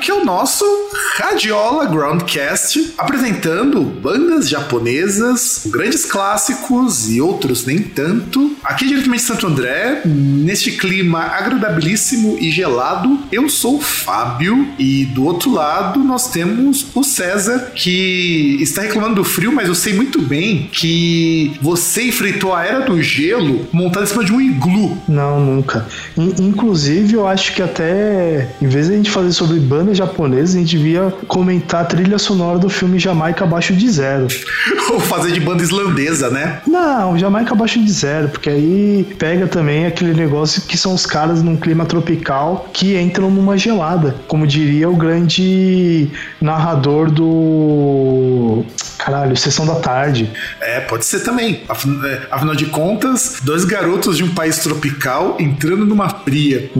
que é o nosso Radiola Groundcast, apresentando bandas japonesas, grandes clássicos e outros nem tanto. Aqui diretamente de Santo André, neste clima agradabilíssimo e gelado, eu sou o Fábio e do outro lado nós temos o César, que está reclamando do frio, mas eu sei muito bem que você enfrentou a era do gelo montado em cima de um iglu. Não, nunca. Inclusive, eu acho que até, em vez de a gente fazer sobre bandas japonesas, a gente devia comentar a trilha sonora do filme Jamaica Abaixo de Zero. Ou fazer de banda islandesa, né? Não, Jamaica Abaixo de Zero, porque aí pega também aquele negócio que são os caras num clima tropical que entram numa gelada, como diria o grande narrador do. Caralho, Sessão da Tarde. É, pode ser também. É, afinal de contas, dois garotos de um país tropical entrando numa fria.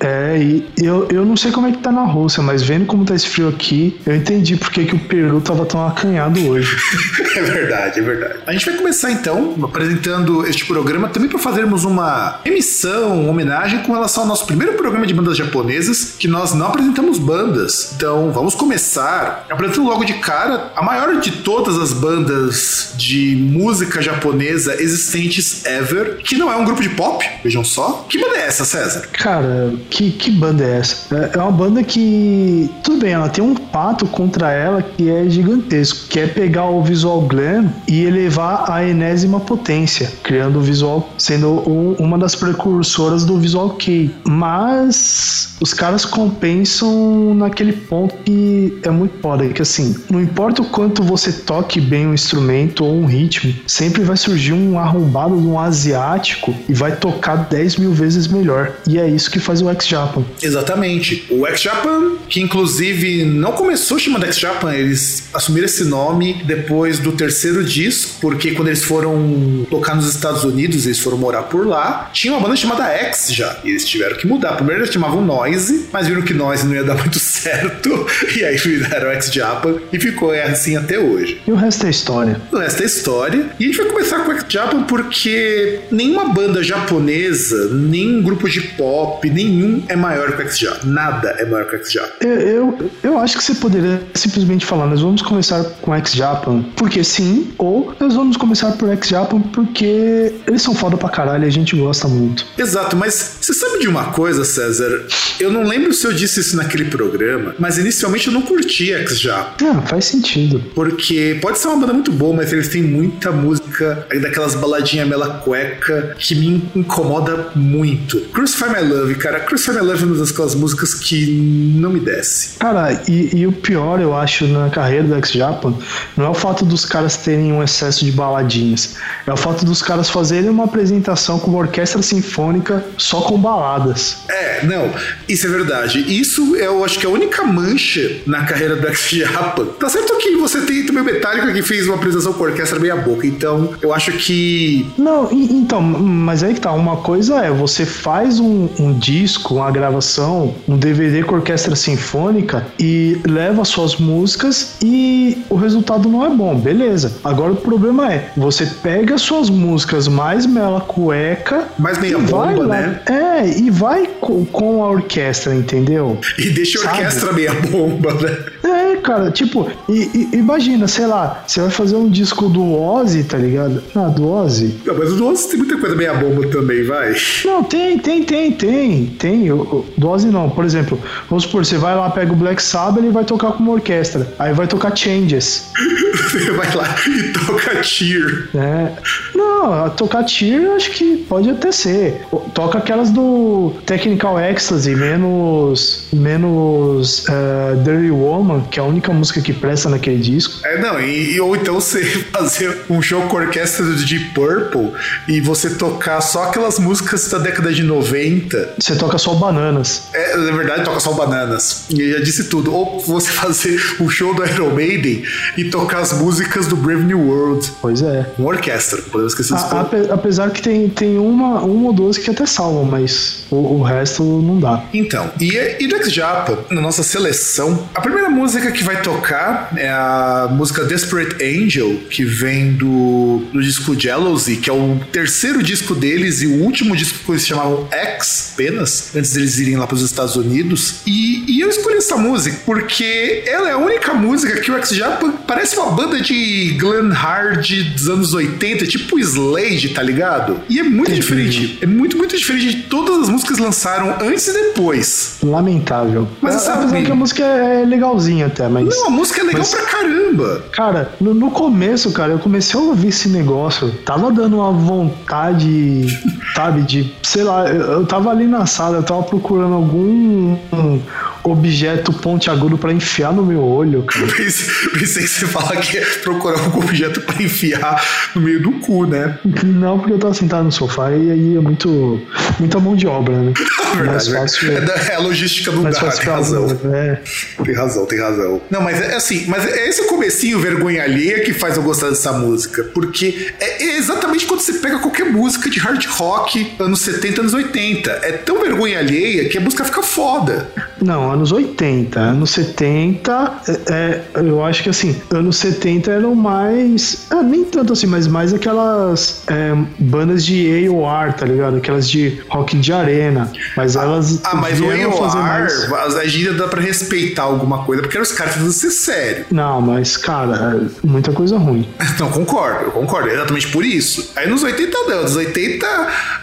É, é e eu, eu não sei como é que tá na Rússia, mas vendo como tá esse frio aqui, eu entendi porque que o Peru tava tão acanhado hoje. é verdade, é verdade. A gente vai começar então apresentando este programa também para fazermos uma emissão, uma homenagem com relação ao nosso primeiro programa de bandas japonesas, que nós não apresentamos bandas. Então vamos começar apresentando logo de cara a maior de todas as bandas de música japonesa existentes ever, que não é um grupo de pop, vejam só. Que banda é essa, César? Cara, que, que banda é essa? É, é uma banda que, tudo bem, ela tem um pato contra ela que é gigantesco, que é pegar o visual glam e elevar a enésima potência, criando o visual, sendo um, uma das precursoras do visual kei. Mas os caras compensam naquele ponto que é muito foda, que assim, não importa o quanto você toque bem um instrumento ou um ritmo, sempre vai surgir um arrombado de um asiático e vai tocar 10 mil vezes melhor. E é isso que faz o X-Japan. Exatamente. O X-Japan, que inclusive não começou chamando X-Japan, eles assumiram esse nome depois do terceiro disco, porque quando eles foram tocar nos Estados Unidos, eles foram morar por lá, tinha uma banda chamada X já, e eles tiveram que mudar. Primeiro eles chamavam Noise, mas viram que Noise não ia dar muito certo, e aí fizeram X-Japan, e ficou assim até hoje. E o resto é história. O resto é história, e a gente vai começar com X-Japan porque nenhuma banda japonesa, nem grupo de pop, nenhum é maior que o X-Japan. Nada é maior que o X-Japan. Eu, eu, eu acho que você poderia simplesmente falar, nós vamos começar com X-Japan porque sim, ou nós vamos começar por X-Japan porque eles são foda pra caralho e a gente gosta muito. Exato, mas você sabe de uma coisa, César? Eu não lembro se eu disse isso naquele programa, mas inicialmente eu não curti X-Japan. Ah, faz sentido. Porque pode ser uma banda muito boa, mas eles têm muita música, daquelas baladinhas mela cueca, que me incomoda muito. Crucify My Love, cara, Crucify My Love é uma daquelas músicas que não me desce. Cara, e, e o pior, eu acho, na carreira do X-Japan, não é o fato dos caras terem um excesso de baladinhas, é o fato dos caras fazerem uma apresentação com uma orquestra sinfônica só com baladas. É, não, isso é verdade. Isso eu acho que é a única mancha na carreira do X-Japan. Tá certo que você tem também o Metallica que fez uma apresentação com orquestra meia boca, então eu acho que. Não, então, mas aí que tá, uma coisa é, você faz um, um disco, uma gravação, um DVD com orquestra sinfônica e leva suas músicas e o resultado não é bom, beleza. Agora o problema é, você pega suas músicas mais mela cueca. Mais meia bomba, lá, né? É, e vai com, com, a orquestra, entendeu? E deixa a orquestra Sabe? meia bomba, né? É, cara, tipo, e, e, imagina, sei lá, você vai fazer um disco do Ozzy, tá ligado? Ah, do Ozzy. Não, mas o do Ozzy tem muita coisa meia bomba também, vai. Não, tem, tem, tem, tem. Tem. O, do Ozzy não. Por exemplo, vamos supor, você vai lá, pega o Black Sabbath e vai tocar com uma orquestra. Aí vai tocar Changes. você vai lá e toca Cheer. É. Não, tocar Cheer acho que pode até ser. Toca aquelas do Technical Ecstasy, menos. menos. Uh, Dirty Woman, que é a única música que presta naquele disco. É, não, e, ou então você fazer um show com orquestra Deep Purple e você tocar só aquelas músicas da década de 90. Você toca só Bananas. É, na verdade, toca só Bananas. E já disse tudo. Ou você fazer um show do Iron Maiden e tocar as músicas do Brave New World. Pois é. Uma orquestra, podemos esquecer ape, apesar que tem, tem uma, uma ou duas que até salvam, mas o, o resto não dá. Então, e, e do X-Japa, na nossa seleção, a primeira música que vai tocar é a música Desperate Angel, que vem do, do disco Jealousy, que é o terceiro disco deles e o último disco que eles chamavam X apenas, antes deles irem lá para os Estados Unidos. E, e eu escolhi essa música porque ela é a única música que o X-Japa parece uma banda de glam hard dos anos 80, tipo Slade, tá ligado? E é muito diferente. É muito, muito diferente de todas as músicas que lançaram antes e depois. Lamentável. Mas É, sabe- que a música é legalzinha até, mas. Não, a música é legal Mas- pra caramba. Cara, no, no começo, cara, eu comecei a ouvir esse negócio. Tava dando uma vontade, sabe, de. Sei lá, eu, eu tava ali na sala, eu tava procurando algum um objeto pontiagudo pra enfiar no meu olho, cara. Pensei, pensei que você fala que é procurar algum objeto pra enfiar no meio do cu, né? Não, porque eu tava sentado no sofá e aí é muito. muita mão de obra, né? mais fácil. é, é a logística do fácil tem razão. É. Tem razão, tem razão. Não, mas é assim, mas é esse comecinho vergonha alheia que faz eu gostar dessa música. Porque é é exatamente quando você pega qualquer música de hard rock, anos 70, anos 80. É tão vergonha alheia que a música fica foda. Não, anos 80. Anos 70, é, é, eu acho que assim, anos 70 eram mais. ah, nem tanto assim, mas mais aquelas é, bandas de AOR, tá ligado? Aquelas de rock de arena. Mas elas. Ah, mas o fazer mais- AOR, a gíria dá pra respeitar alguma coisa, porque eram os caras tentando ser sério. Não, mas, cara, é muita coisa ruim. Não, concordo, eu concordo, é exatamente por isso. Aí nos 80 não, nos 80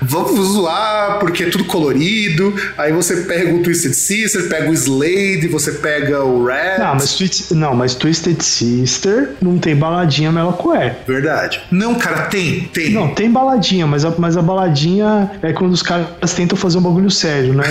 vamos zoar porque é tudo colorido. Aí você pega o Twisted Sister, pega o Slade, você pega o Red. Não, mas, Twist- não, mas Twisted Sister não tem baladinha Melocoé. Verdade. Não, cara, tem, tem. Não, tem baladinha, mas a, mas a baladinha é quando os caras tentam fazer um bagulho sério, né?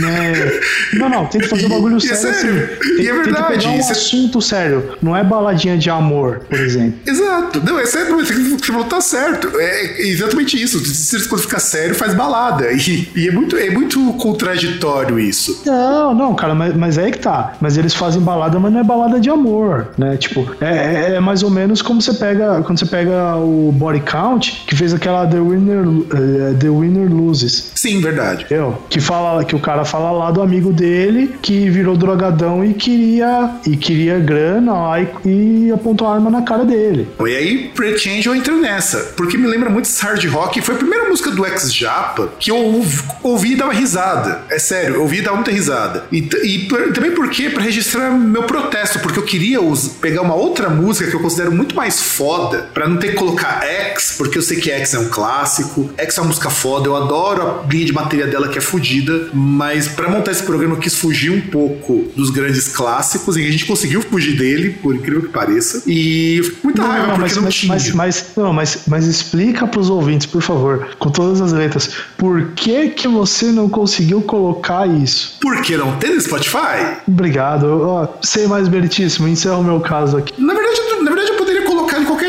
Não, é- não, não, tem que fazer um bagulho E é sério. sério, assim. e Tem, é tem pegar um é- assunto sério. Não é baladinha de amor, por exemplo. Exato. Não, é sério, mas que falou, tá certo. É exatamente isso. Sister, quando fica sério, faz balada. E, e é, muito, é muito contraditório isso. Não, não, cara, mas, mas é aí que tá. Mas eles fazem balada, mas não é balada de amor, né? Tipo, é, é- é mais ou menos como você pega quando você pega o Body Count, que fez aquela The Winner, eh, The Winner Loses. Sim, verdade. Entendeu? Que fala que o cara fala lá do amigo dele que virou drogadão e queria e queria grana lá e, e apontou a arma na cara dele. E aí, Pretty Angel entra nessa, porque me lembra muito esse hard rock. Foi a primeira música do ex-Japa que eu ouvi, ouvi e dava risada. É sério, eu ouvi e dava muita risada. E, e também porque, pra registrar meu protesto, porque eu queria pegar uma outra música que eu considero muito mais foda, pra não ter que colocar X, porque eu sei que X é um clássico. X é uma música foda, eu adoro a linha de bateria dela que é fodida, mas pra montar esse programa eu quis fugir um pouco dos grandes clássicos, e a gente conseguiu fugir dele, por incrível que pareça. E eu fico com muita raiva, porque mas, não mas, tinha. mas, mas- não, mas, mas explica pros ouvintes, por favor, com todas as letras, por que que você não conseguiu colocar isso? Por que não tem no Spotify? Obrigado. Ó, sei mais meritíssimo, encerra o meu caso aqui. Na verdade, eu-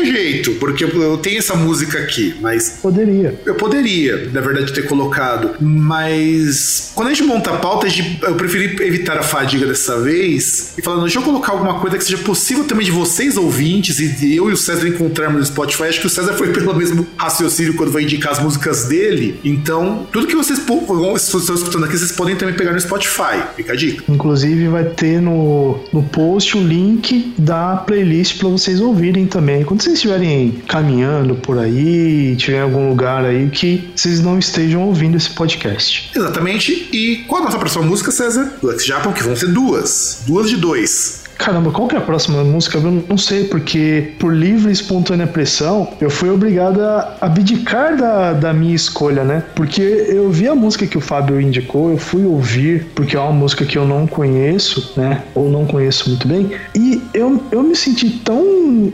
qualquer jeito, porque eu- tenho essa música aqui, mas Poderia. Eu poderia, na verdade, ter colocado, mas quando a gente monta a pauta, a gente- eu preferi evitar a fadiga dessa vez e falar, não, deixa eu colocar alguma coisa que seja possível também de vocês ouvintes e de eu e o César encontrarmos no Spotify. Acho que o César foi pelo mesmo raciocínio quando vai indicar as músicas dele. Então, tudo que vocês estão escutando aqui, vocês podem também pegar no Spotify. Fica a dica. Inclusive vai ter no, no post o link da playlist para vocês ouvirem também. Quando vocês estiverem caminhando por aí, tiver em algum lugar aí que vocês não estejam ouvindo esse podcast. Exatamente. E qual a nossa próxima música, César? Do Ex Japan, que vão ser duas. Duas de dois. Caramba, qual que é a próxima música? Eu não sei, porque por livre e espontânea pressão, eu fui obrigado a abdicar da, da minha escolha, né? Porque eu vi a música que o Fábio indicou, eu fui ouvir, porque é uma música que eu não conheço, né? Ou não conheço muito bem, e eu, eu me senti tão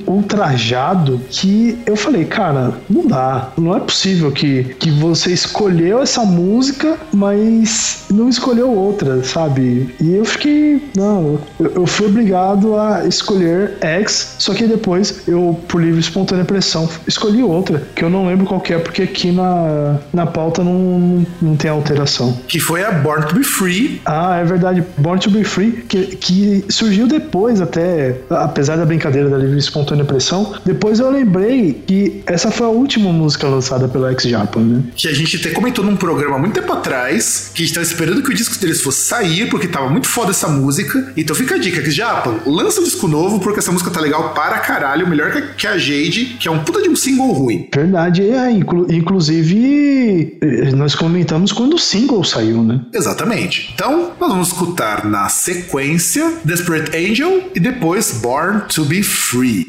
ultrajado que eu falei, cara, não dá, não é possível que, que você escolheu essa música, mas não escolheu outra, sabe? E eu fiquei, não, eu, eu fui obrigado a escolher X, só que depois eu, por livre e espontânea pressão, escolhi outra, que eu não lembro qual é, porque aqui na, na pauta não, não tem alteração. Que foi a Born to Be Free. Ah, é verdade. Born to Be Free, que, que surgiu depois até, apesar da brincadeira da livre e espontânea pressão, depois eu lembrei que essa foi a última música lançada pela X Japan, né? Que a gente até comentou num programa muito tempo atrás, que a gente tava esperando que o disco deles fosse sair, porque tava muito foda essa música. Então fica a dica, X Japan, lança um disco novo, porque essa música tá legal para caralho, melhor que a Jade, que é um puta de um single ruim. Verdade, é, inclu inclusive eh, nós comentamos quando o single saiu, né? Exatamente. Então, nós vamos escutar na sequência Desperate Angel e depois Born to Be Free.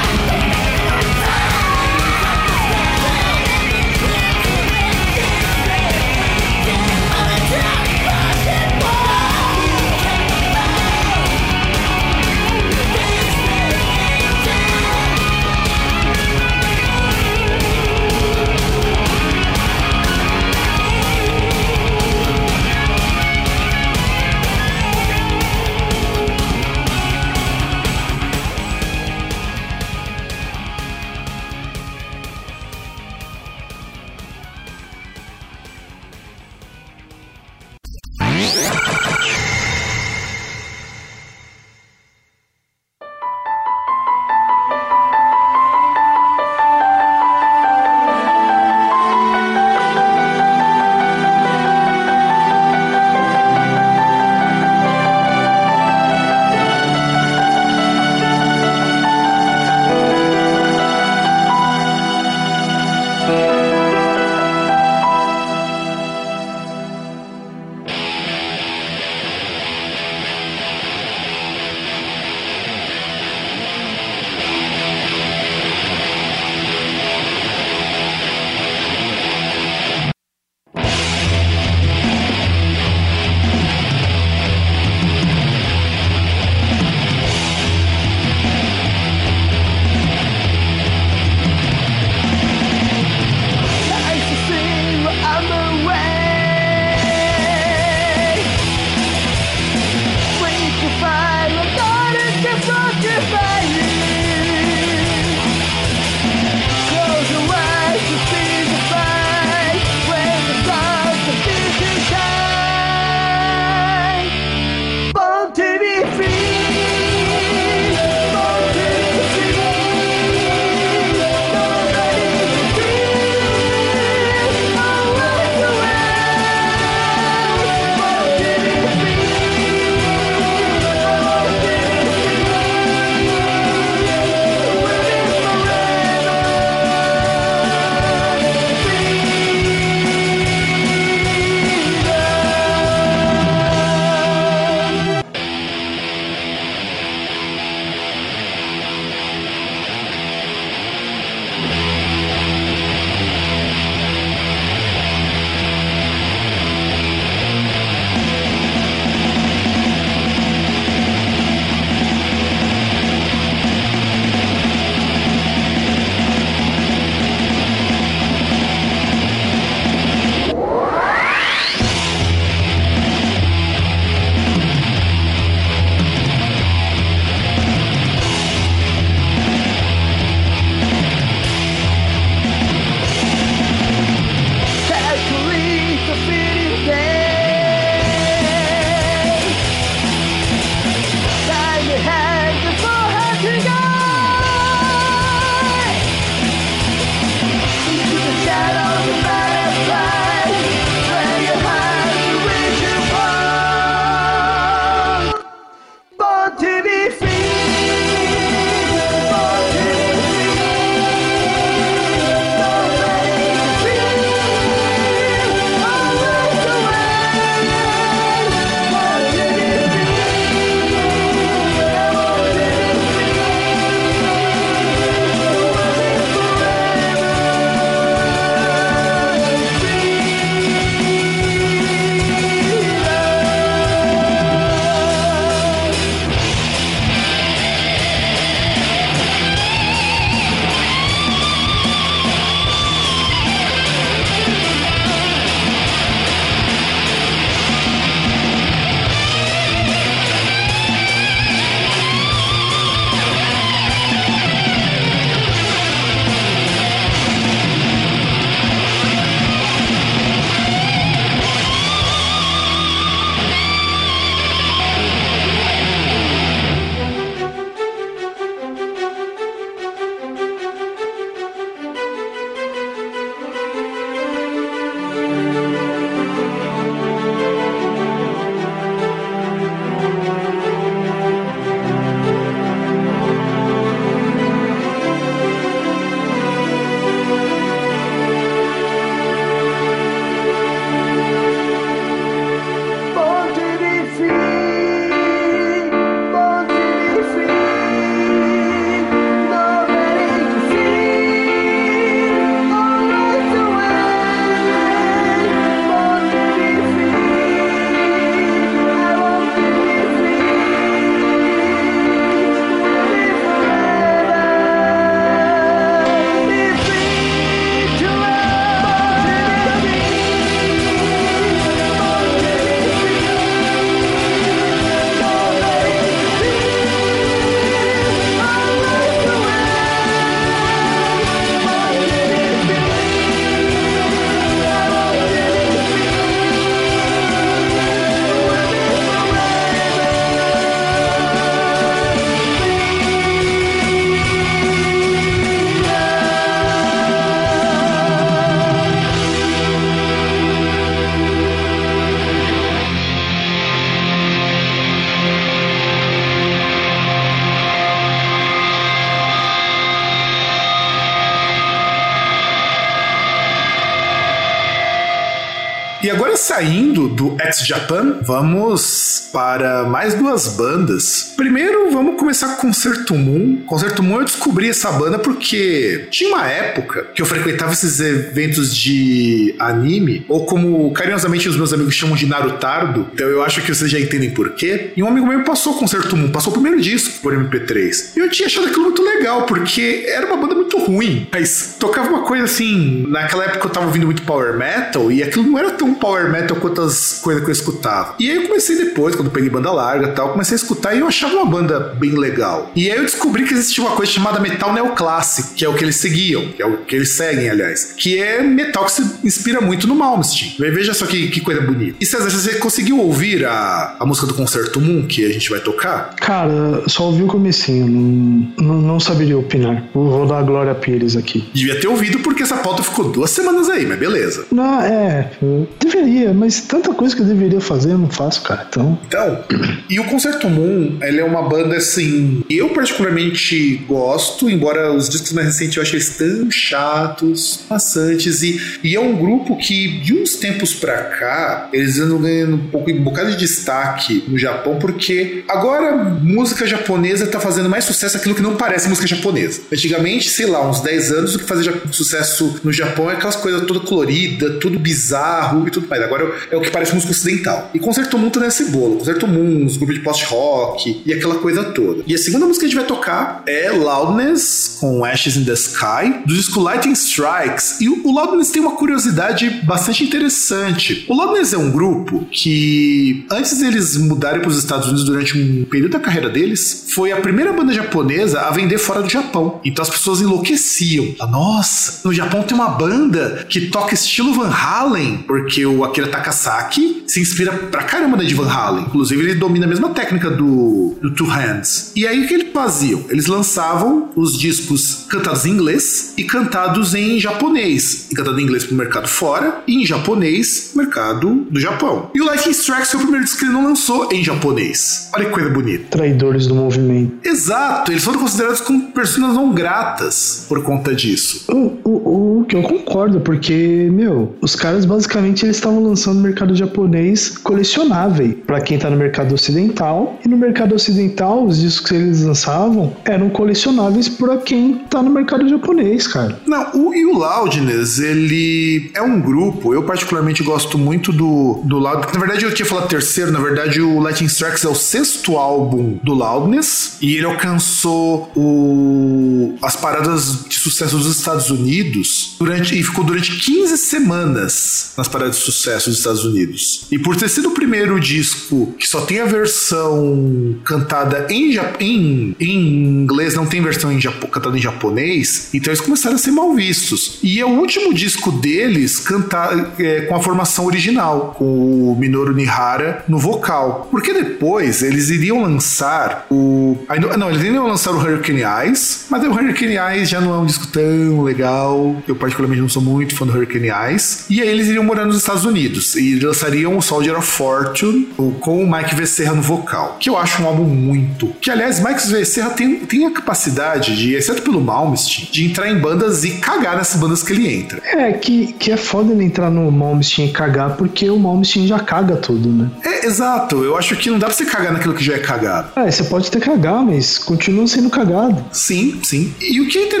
Do ex-Japan, vamos para mais duas bandas. Primeiro, vamos começar com Concerto Moon. Concerto Moon eu descobri essa banda porque tinha uma época que eu frequentava esses eventos de anime, ou como carinhosamente os meus amigos chamam de Narutardo, então eu acho que vocês já entendem por quê. E um amigo meu passou Concerto Moon, passou o primeiro disco por MP3. E eu tinha achado aquilo muito legal, porque era uma banda muito ruim, mas tocava uma coisa assim. Naquela época eu tava ouvindo muito power metal, e aquilo não era tão power metal quanto as coisas que eu escutava. E aí eu comecei depois, quando peguei banda larga e tal, comecei a escutar e eu achava uma banda bem legal. E aí eu descobri que existia uma coisa chamada metal neoclássico, que é o que eles seguiam, que é o que eles seguem, aliás, que é metal que se inspira muito no Malmsteen. Veja só que, que coisa bonita. E César, você conseguiu ouvir a, a música do Concerto Moon que a gente vai tocar? Cara, só ouvi o comecinho, não, não, não saberia opinar. Vou, dar a Glória Pires aqui. Devia ter ouvido porque essa pauta ficou duas semanas aí, mas beleza. Não, é, deveria, mas tanta coisa que eu deveria fazer eu não faço, cara. Então. Então, e o Concerto Moon, ele é uma banda assim. Eu particularmente gosto, embora os discos mais recentes eu achei eles tão chatos, maçantes, e, e é um grupo que de uns tempos pra cá eles andam ganhando um pouco um bocado de destaque no Japão, porque agora música japonesa tá fazendo mais sucesso aquilo que não parece música japonesa. Antigamente, sei lá, uns 10 anos, o que fazia sucesso no Japão é aquelas coisas toda colorida, tudo bizarro e tudo mais. Agora é o que parece música ocidental. E Concerto Moon tá nesse bolo. Concerto Moon, os grupos de post-rock e aquela coisa toda. E a segunda música que a gente vai tocar é Loudness, com Ashes in the Sky, do disco Lightning Strikes. E o Loudness tem uma curiosidade bastante interessante. O Loudness é um grupo que, antes deles mudarem para os Estados Unidos durante um período da carreira deles, foi a primeira banda japonesa a vender fora do Japão. Então as pessoas enlouqueciam. Nossa, no Japão tem uma banda que toca estilo Van Halen, porque o Akira Takasaki se inspira pra caramba na de Van Halen. Inclusive, ele domina a mesma técnica do, do Two Hands. E aí o que eles faziam? Eles lançavam os discos cantados em inglês e cantados em japonês. E cantado em inglês pro mercado fora e em japonês pro mercado do Japão. E o Lightning Strikes foi o primeiro disco que ele não lançou em japonês. Olha que coisa bonita. Traidores do movimento. Exato, eles foram considerados como pessoas não gratas por conta disso. O, o, o que eu concordo, porque, meu, os caras basicamente eles estavam lançando no mercado japonês colecionável para quem tá no mercado ocidental. E no mercado ocidental, os discos que eles lançavam eram colecionáveis para quem tá no mercado japonês, cara. Não, o, e o Loudness, ele é um grupo, eu particularmente gosto muito do, do Loudness. Na verdade, eu tinha falado terceiro, na verdade, o Lightning Strikes é o sexto álbum do Loudness e ele alcançou o, as paradas de sucesso dos Estados Unidos durante, e ficou durante 15 semanas nas paradas de sucesso dos Estados Unidos. E por ter sido o primeiro disco que só tem a versão cantada em, em, em inglês, não tem versão em cantada em japonês, então eles começaram a ser mal vistos. E é o último disco deles cantar é, com a formação original, com o Minoru Nihara no vocal. Porque depois eles iriam lançar o. Não, eles iriam lançar o Hurricane Eyes, mas o Hurricane Eyes já não é um disco tão legal. Eu, particularmente, não sou muito fã do Hurricane Eyes. E aí eles iriam morar nos Estados Unidos e lançariam o Soldier of Fortune com o Mike Becerra no vocal, que eu acho um álbum muito. Que aliás, Mike Becerra tem, tem a capacidade de, exceto pelo Malmsteen, de entrar em bandas e cagar nessas bandas que ele entra. É, que, que é foda ele entrar no Malmsteen e cagar, porque o Malmsteen já caga tudo, né? É, exato. Eu acho que não dá pra você cagar naquilo que já é cagado. É, você pode até cagar, mas continua sendo cagado. Sim, sim. E o que é interessante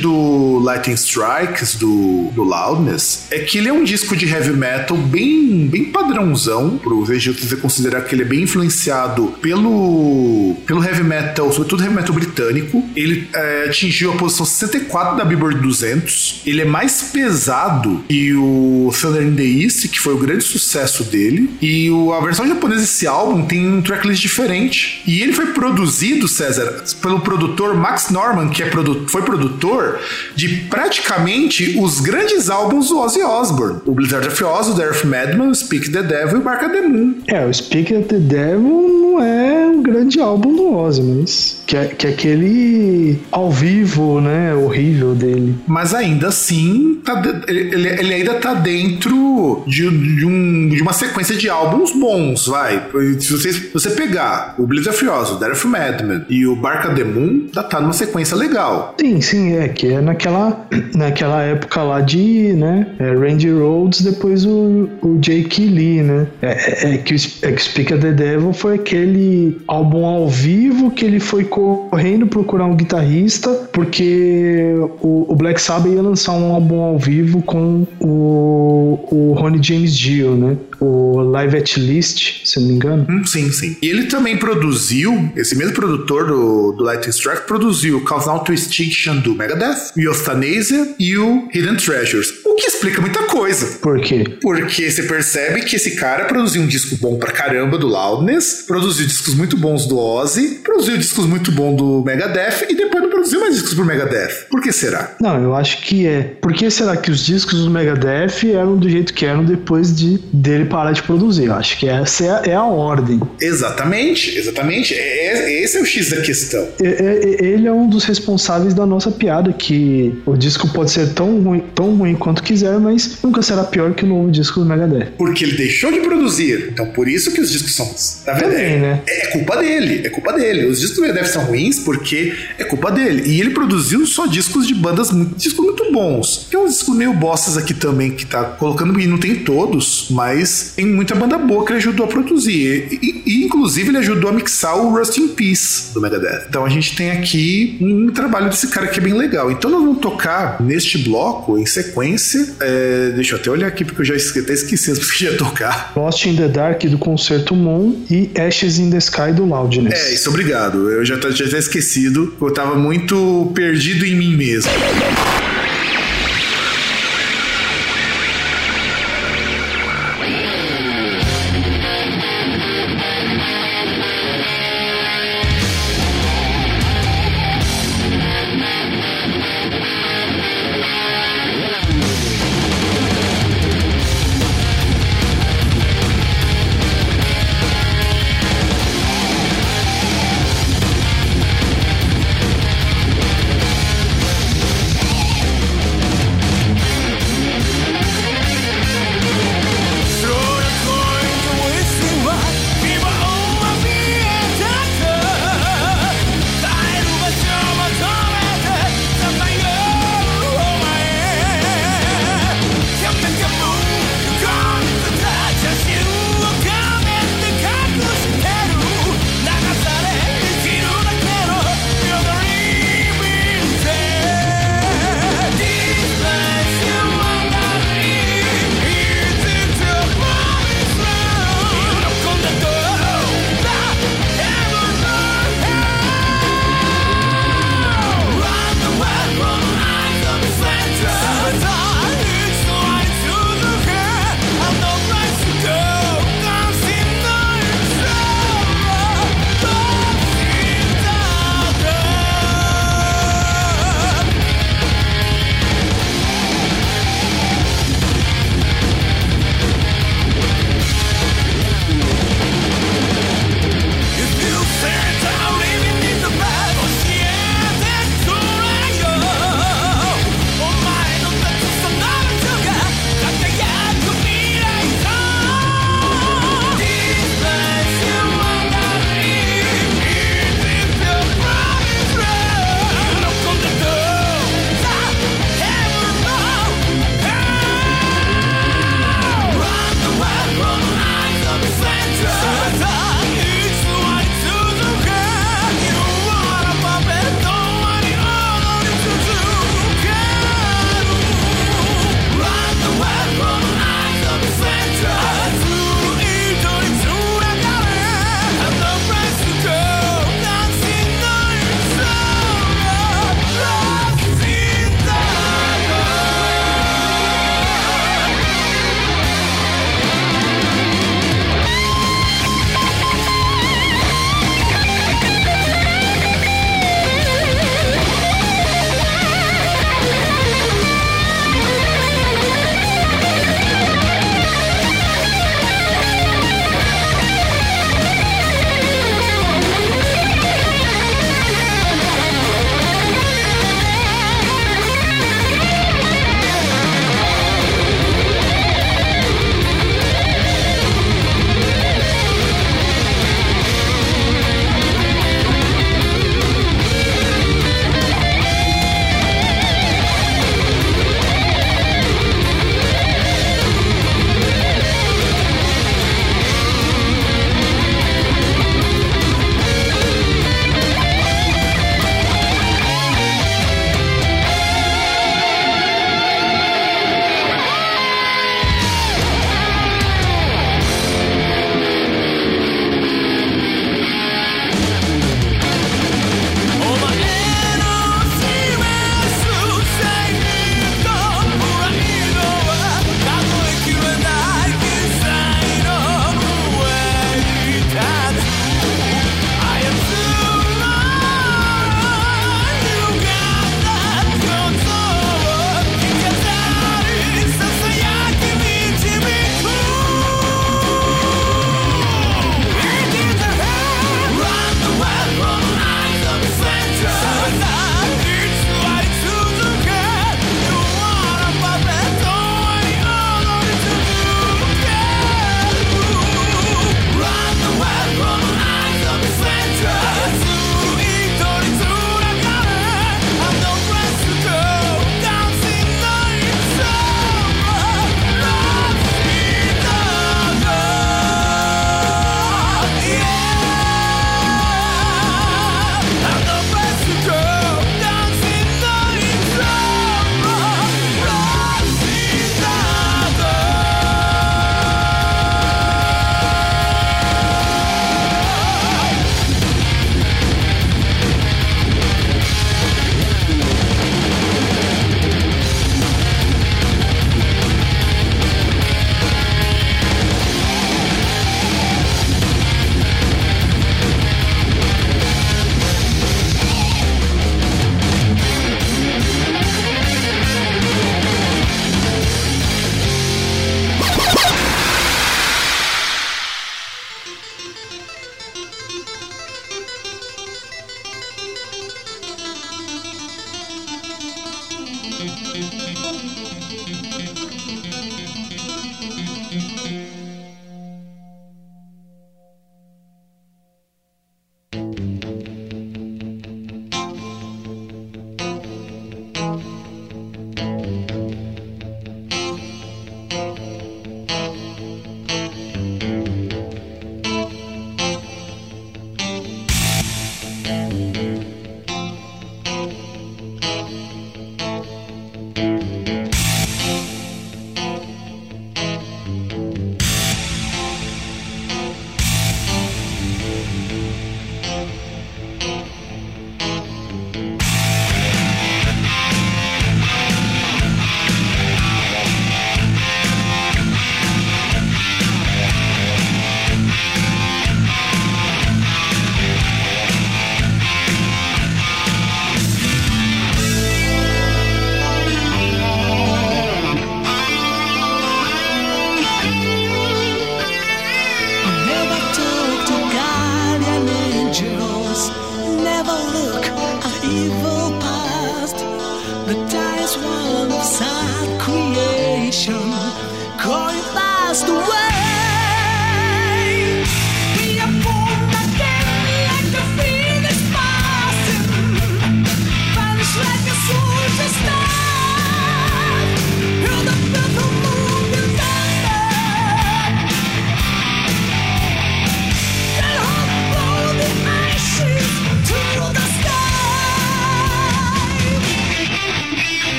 do Lightning Strikes, do, do Loudness, é que ele é um disco de heavy metal bem, bem padrãozão, pro você considerar que ele é bem influenciado pelo, pelo heavy metal, sobretudo heavy metal britânico. Ele é, atingiu a posição 64 da Billboard 200. Ele é mais pesado que o Thunder in the East, que foi o grande sucesso dele. E o, a versão japonesa desse álbum tem um tracklist diferente. E ele foi produzido, César, pelo produtor Max Norman, que é produ foi produtor de praticamente os grandes álbuns do Ozzy Osbourne. O Blizzard of Oz, o Death Madman, o Speak the Devil e o Bark of the Moon. É, o Speak the Devil não é um grande álbum do Ozzy, mas que é, que é aquele ao vivo, né, horrível dele. Mas ainda assim, tá, ele, ele, ainda tá dentro de, de, um, de, uma sequência de álbuns bons, vai. Se você, se você pegar o Blizzard of Oz, o Death Madman e o Bark of the Moon, tá, tá numa sequência legal. Sim, sim, é que é naquela, naquela época lá de, né, é, Randy Rhodes, depois o, o Jake Lee, né? É, é, é que é Speak the Devil foi aquele álbum ao vivo que ele foi correndo procurar um guitarrista, porque o, o Black Sabbath ia lançar um álbum ao vivo com o, o Ronnie James Dio, né? O Live at Least, se não me engano. Hum, sim, sim. E ele também produziu, esse mesmo produtor do, do Lightning Strike, produziu Countdown to Extinction do Megadeth, o Euthanasia e o Hidden Treasures. O que explica muita coisa. Por quê? Porque você percebe que esse cara produziu um disco bom pra caramba do Loudness, produziu discos muito bons do Ozzy, produziu discos muito bons do Megadeth e depois não produziu mais discos pro Megadeth. Por que será? Não, eu acho que é. Por que será que os discos do Megadeth eram do jeito que eram depois de dele parar de produzir? Eu acho que essa é a, é a ordem. Exatamente, exatamente. É, é, esse é o X da questão. É, é, ele é um dos responsáveis da nossa piada, que o disco pode ser tão ruim, tão ruim quanto quiser, mas nunca será pior que o novo disco do Megadeth. Porque ele deixou de produzir. Então por isso que os discos são ruins. Tá vendo? Também, né? É, é culpa dele, é culpa dele. Os discos do Megadeth são ruins porque é culpa dele. E ele produziu só discos de bandas, discos muito bons. Tem uns discos meio bostas aqui também que tá colocando, e não tem todos, mas tem muita banda boa que ele ajudou a produzir. E, e inclusive ele ajudou a mixar o Rust in Peace do Megadeth. Então a gente tem aqui um trabalho desse cara que é bem legal. Então nós vamos tocar neste bloco, em sequência. É, deixa eu até olhar aqui porque eu já esqueci, até esqueci as que ia tocar. Lost in the Dark do Concerto Moon e Ashes in the Sky do Loudness. É, isso, obrigado. Eu já, já tinha esquecido. Eu tava muito perdido em mim mesmo.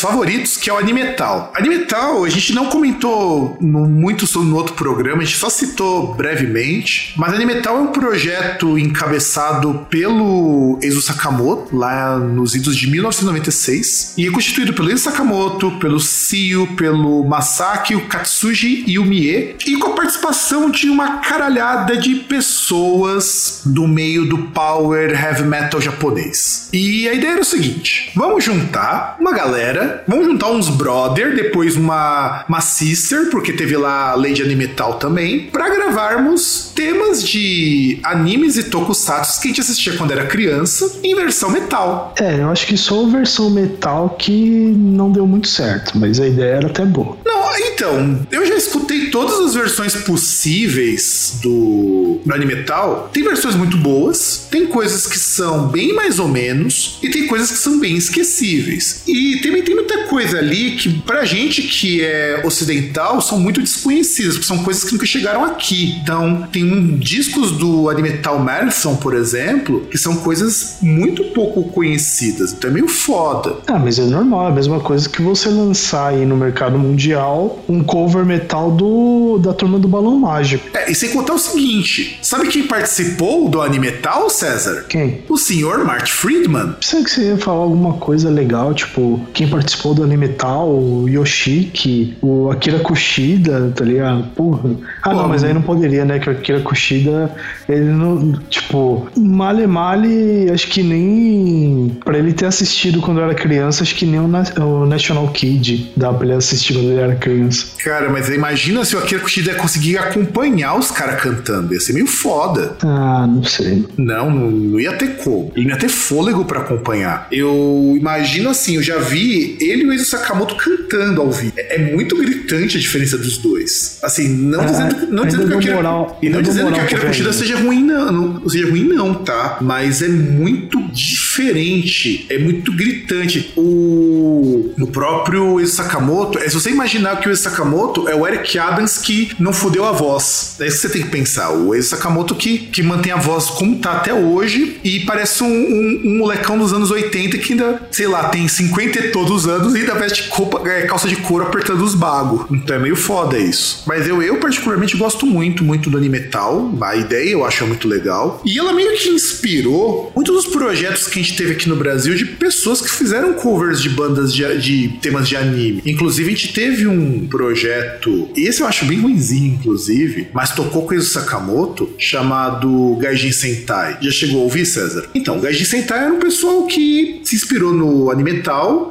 Favoritos, que é o Animetal. Animetal, a gente não comentou muito sobre no outro programa, a gente só citou brevemente, mas Animetal é um projeto encabeçado pelo Eizo Sakamoto, lá nos idos de 1996, e é constituído pelo Eizo Sakamoto, pelo Sio, pelo Masaki, o Katsuji e o Mie, e com a participação de uma caralhada de pessoas do meio do power heavy metal japonês. E a ideia era o seguinte: vamos juntar uma galera, vamos juntar uns brother, depois uma, uma sister, porque teve lá Lady Animetal também, para gravarmos temas de animes e tokusatsu que a gente assistia quando era criança em versão metal. É, eu acho que só a versão metal que não deu muito certo, mas a ideia era até boa. Não, então, eu já escutei todas as versões possíveis do, do Animetal. Tem versões muito boas, tem coisas que são bem mais ou menos, e tem coisas que são bem esquecíveis. E também tem muita coisa ali que, pra gente que é ocidental, são muito desconhecidas, porque são coisas que nunca chegaram aqui. Então, tem um, discos do Animetal Marathon, por exemplo, que são coisas muito pouco conhecidas. Então é meio foda. Ah, mas é normal, é a mesma coisa que você lançar aí no mercado mundial um cover metal do, da turma do Balão Mágico. É, e sem contar o seguinte: sabe quem participou do Animetal, César? Quem? O senhor Mark Friedman. Pensei que você ia falar alguma coisa legal, tipo, quem participou do Animetal, o Yoshiki, o Akira Kushida, tá ligado? Porra. Ah, Pô, não, mas aí não poderia, né? Que o Akira Kushida, ele não. Tipo, male male, acho que nem. Pra ele ter assistido quando era criança, acho que nem o, o National Kid dá pra ele assistir quando ele era criança. Cara, mas imagina se o Akira Kushida conseguir acompanhar os caras cantando. Ia ser meio foda. Ah, não sei. Não, não, não ia ter como. Ele ia ter fôlego para acompanhar. Eu imagino assim, eu já vi ele e o Eizo Sakamoto cantando ao vivo. É, é muito gritante a diferença dos dois. Assim, não ah, dizendo, não dizendo que Akira, moral, não dizendo que a Akira Kushida seja ruim não, não, seja ruim não, tá? Mas é muito diferente, é muito gritante. O no próprio Eizo Sakamoto, é se você imaginar que o Eizo Sakamoto é o Eric Adams que não fudeu a voz. É isso que você tem que pensar. O Eizo Sakamoto que, que mantém a voz como tá até hoje e parece um, um, um molecão dos anos 80 que ainda, sei lá, tem 50 e todos os anos e ainda veste copa, é, calça de couro apertando os bagos. Então é meio foda isso. Mas eu, eu particularmente gosto muito, muito do Animetal. A ideia eu acho muito legal. E ela meio que inspirou muitos dos projetos que a gente teve aqui no Brasil de pessoas que fizeram covers de bandas de, de temas de anime. Inclusive, a gente teve um projeto, esse eu acho bem ruimzinho, inclusive, mas tocou com o Sakamoto, chamado Gaijin Sentai. Já chegou a ouvir, César? Então, o Gaijin Sentai era um pessoal que se inspirou no anime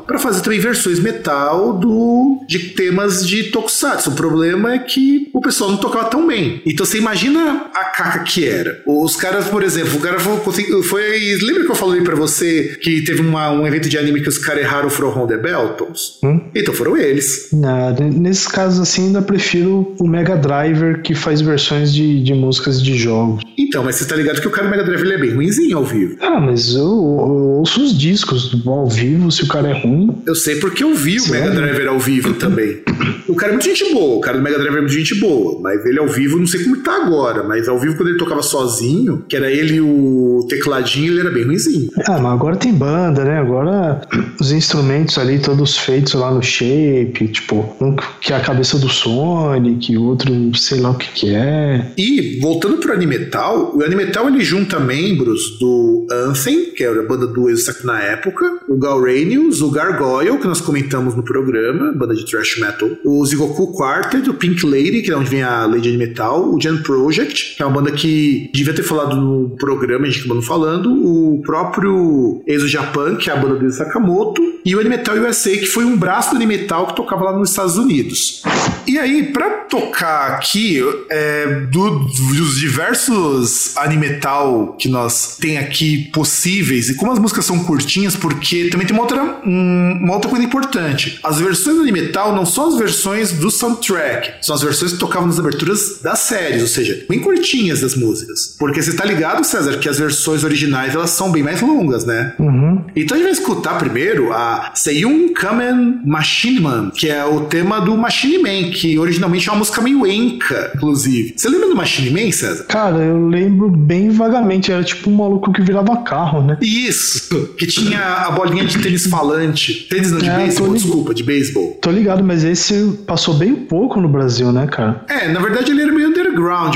para fazer também versões metal do de temas de tokusatsu. O problema é que o pessoal não tocava tão bem. Então você imagina a caca que era. Os caras, por exemplo, o cara foi. foi lembra que eu falei para você que teve uma, um evento de anime que os caras erraram o From the Beltons? Hum? Então foram eles. Não, nesses casos assim, ainda prefiro o Mega Driver que faz versões de, de músicas de jogos. Então, mas você tá ligado que o cara do Mega Drive ele é bem ruimzinho ao vivo. Ah, mas eu, eu ouço os discos ao vivo, se o cara é ruim. Eu sei porque eu vi o Mega Driver ao vivo também. O cara é muito gente boa, o cara do Mega Drive é muito gente boa, mas ele ao vivo, não sei como tá agora, mas ao vivo quando ele tocava sozinho, que era ele o tecladinho, ele era bem ruimzinho. Ah, mas agora tem banda, né? Agora os instrumentos ali todos feitos lá no shape, tipo, um que é a cabeça do Sonic, outro sei lá o que que é. E voltando pro Animetal, o Animetal ele junta membros do Anthem, que era a banda do Exact na época, o Galranius, o Gargoyle, que nós comentamos no programa, banda de thrash metal, o Zigoku Quartet, o Pink Lady, que é onde vem a Lady de Metal, o Gen Project, que é uma banda que devia ter falado no programa, a gente acabou falando, o próprio Exo Japan, que é a banda do Sakamoto, e o Animetal USA, que foi um braço do Animetal que tocava lá nos Estados Unidos. E aí, para tocar aqui, é, do, dos diversos Animetal que nós tem aqui possíveis, e como as músicas são curtinhas, porque também tem uma outra, um, uma outra coisa importante. As versões do Animetal não são as versões do soundtrack, são as versões que tocavam nas aberturas das séries, ou seja, bem curtinhas das músicas. Porque você tá ligado, César, que as versões originais elas são bem mais longas, né? Uhum. Então a gente vai escutar primeiro a Seiyun Kamen Machine Man, que é o tema do Machine Man, que originalmente é uma música meio enca, inclusive. Você lembra do Machine Man, César? Cara, eu lembro bem vagamente. Era tipo um maluco que virava carro, né? Isso! Que tinha a bolinha de tênis falante. Tênis não de É, beisebol, desculpa, de beisebol. Tô ligado, mas esse passou bem pouco no Brasil, né, cara? É, na verdade ele era meio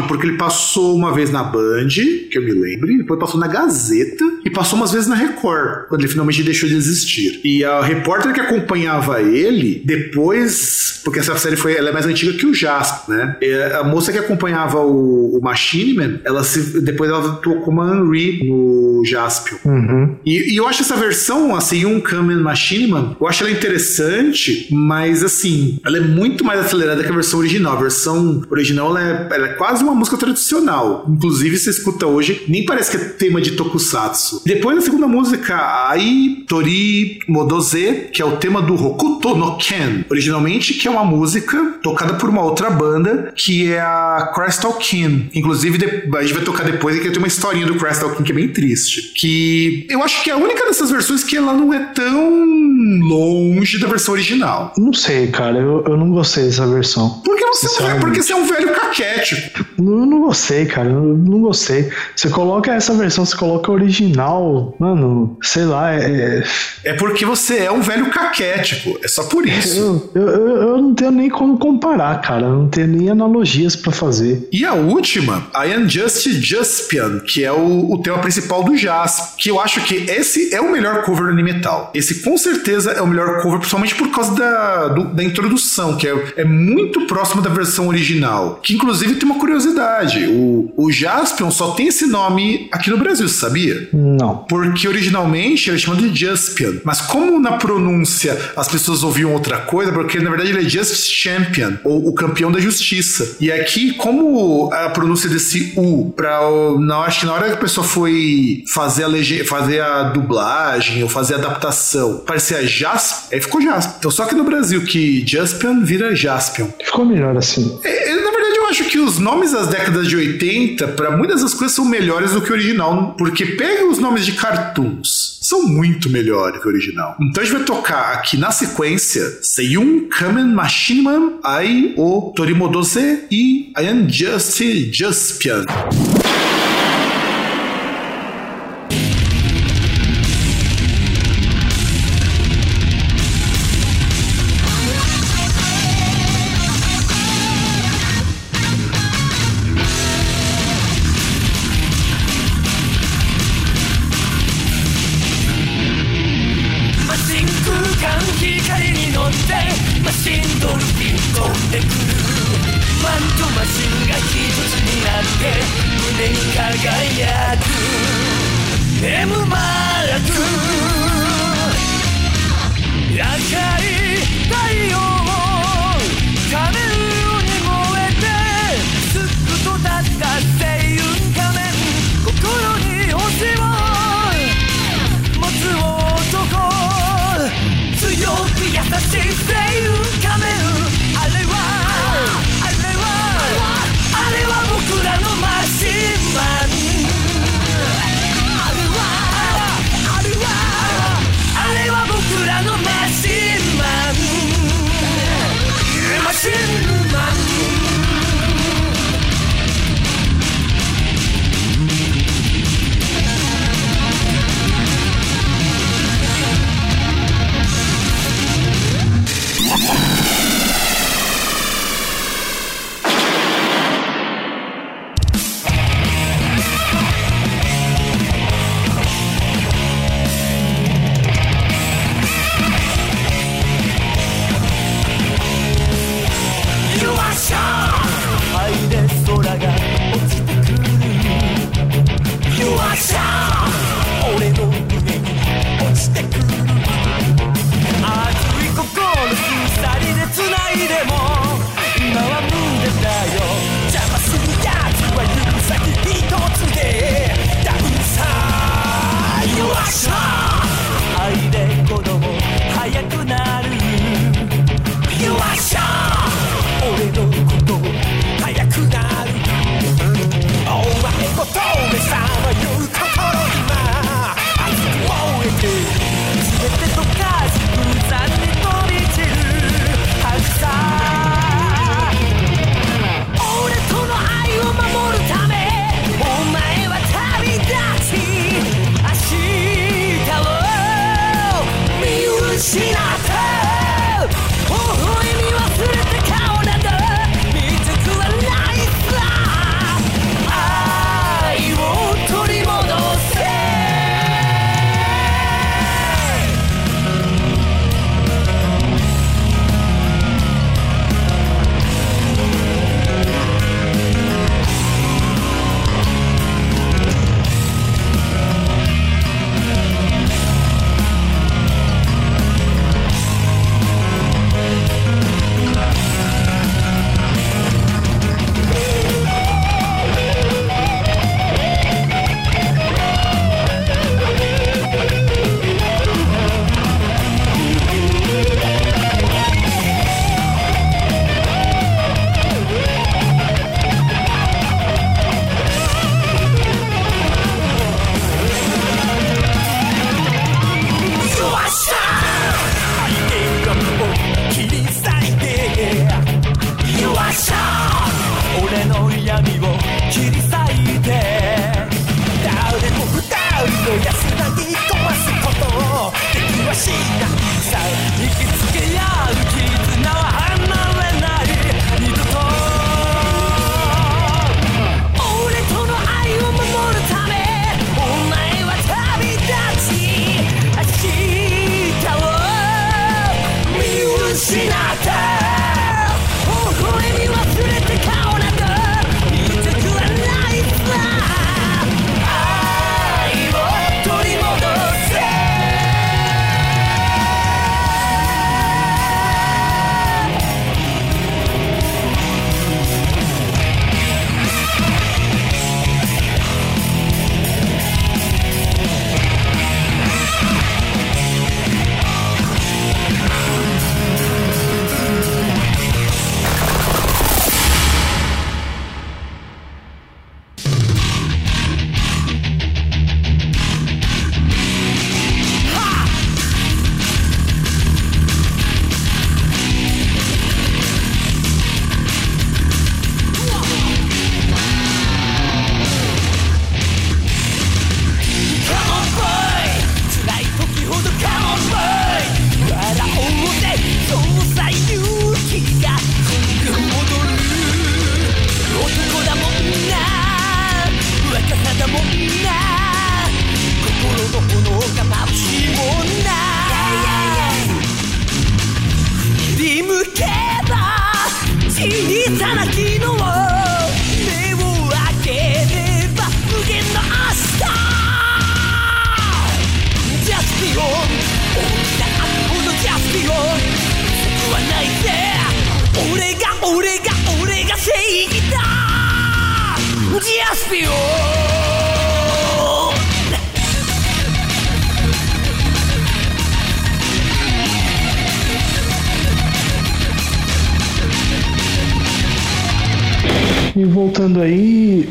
porque ele passou uma vez na Band, que eu me lembro, e depois passou na Gazeta, e passou umas vezes na Record, quando ele finalmente deixou de existir. E a repórter que acompanhava ele, depois, porque essa série foi, ela é mais antiga que o Jasper, né? A moça que acompanhava o, o Machine Man, ela se, depois ela atuou como a Henry no Jaspion. Uhum. E, e eu acho essa versão, assim, um Kamen Machine Man, eu acho ela interessante, mas assim, ela é muito mais acelerada que a versão original. A versão original ela é, ela é quase uma música tradicional. Inclusive, você escuta hoje, nem parece que é tema de Tokusatsu. Depois da segunda música, Ai Tori Modose, que é o tema do Hokuto no Ken, originalmente, que é uma música tocada por uma outra banda, que é a Crystal King. Inclusive, a gente vai tocar depois, que tem uma historinha do Crystal King que é bem triste. Que eu acho que é a única dessas versões que ela não é tão longe da versão original. Não sei, cara. Eu, eu não gostei dessa versão. Porque você, é um velho, porque você é um velho caquético. Não, eu não gostei, cara. Eu não gostei. Você coloca essa versão, você coloca a original. Mano, sei lá, é. É porque você é um velho caquético. É só por isso. Eu, eu, eu não tenho nem como comparar, cara. Eu não tenho nem analogias pra fazer. E a última, I Am Just Juspian, que é o, o tema principal do Jasp, que eu acho que esse é o melhor cover do metal. Esse com certeza é o melhor cover, principalmente por causa da, do- da introdução, que é, é muito próximo da versão original. Que inclusive tem uma curiosidade: o, o Jaspion só tem esse nome aqui no Brasil, você sabia? Não. Porque originalmente ele é chamado de Juspian. Mas como na pronúncia as pessoas ouviam outra coisa, porque na verdade ele é Just Champion, ou o campeão da justiça. E aqui, como a pronúncia desse U, pra, na, acho que na hora que a pessoa foi fazer a, fazer a dublagem ou fazer a adaptação, parecia Jasp, aí ficou Jasp. Então só que no Brasil que Juspian vira Jaspion. Ficou melhor assim. É, é, na verdade, eu acho que os nomes das décadas de 80, para muitas das coisas, são melhores do que o original, porque pega os nomes de cartoons. São muito melhores que o original. Então a gente vai tocar aqui na sequência Seiyun Kamen Machinima Ai o Torimodose e I Am Just Juspian.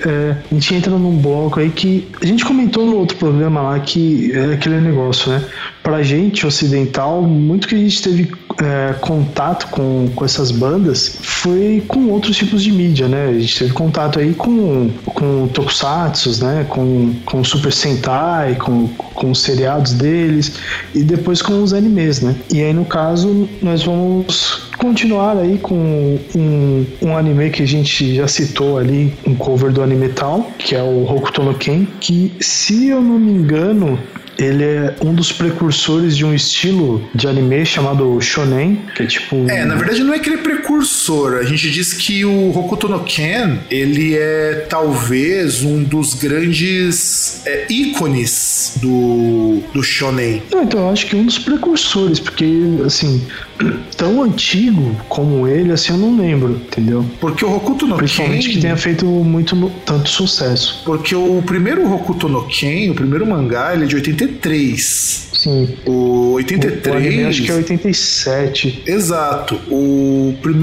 É, a gente entra num bloco aí que a gente comentou no outro programa lá que é aquele negócio, né? Pra gente ocidental, muito que a gente teve é, contato com, com essas bandas foi com outros tipos de mídia, né? A gente teve contato aí com, com tokusatsu, né? Com, com Super Sentai, com, com os seriados deles e depois com os animes, né? E aí, no caso, nós vamos continuar aí com um, um anime que a gente já citou ali, um cover do Anime Tal, que é o Hokuto no Ken, que se eu não me engano, ele é um dos precursores de um estilo de anime chamado shonen, que é tipo É, na verdade não é que ele é precursor. A gente diz que o Hokuto no Ken, ele é talvez um dos grandes é, ícones do, do shonen. Então eu acho que um dos precursores, porque assim, tão antigo como ele, assim eu não lembro, entendeu? Porque o Hokuto no Principalmente Ken... que tenha feito muito tanto sucesso. Porque o primeiro Hokuto no Ken, o primeiro mangá, ele é de 83. Sim. O O 83... anime acho que é 87. Exato. O primeiro.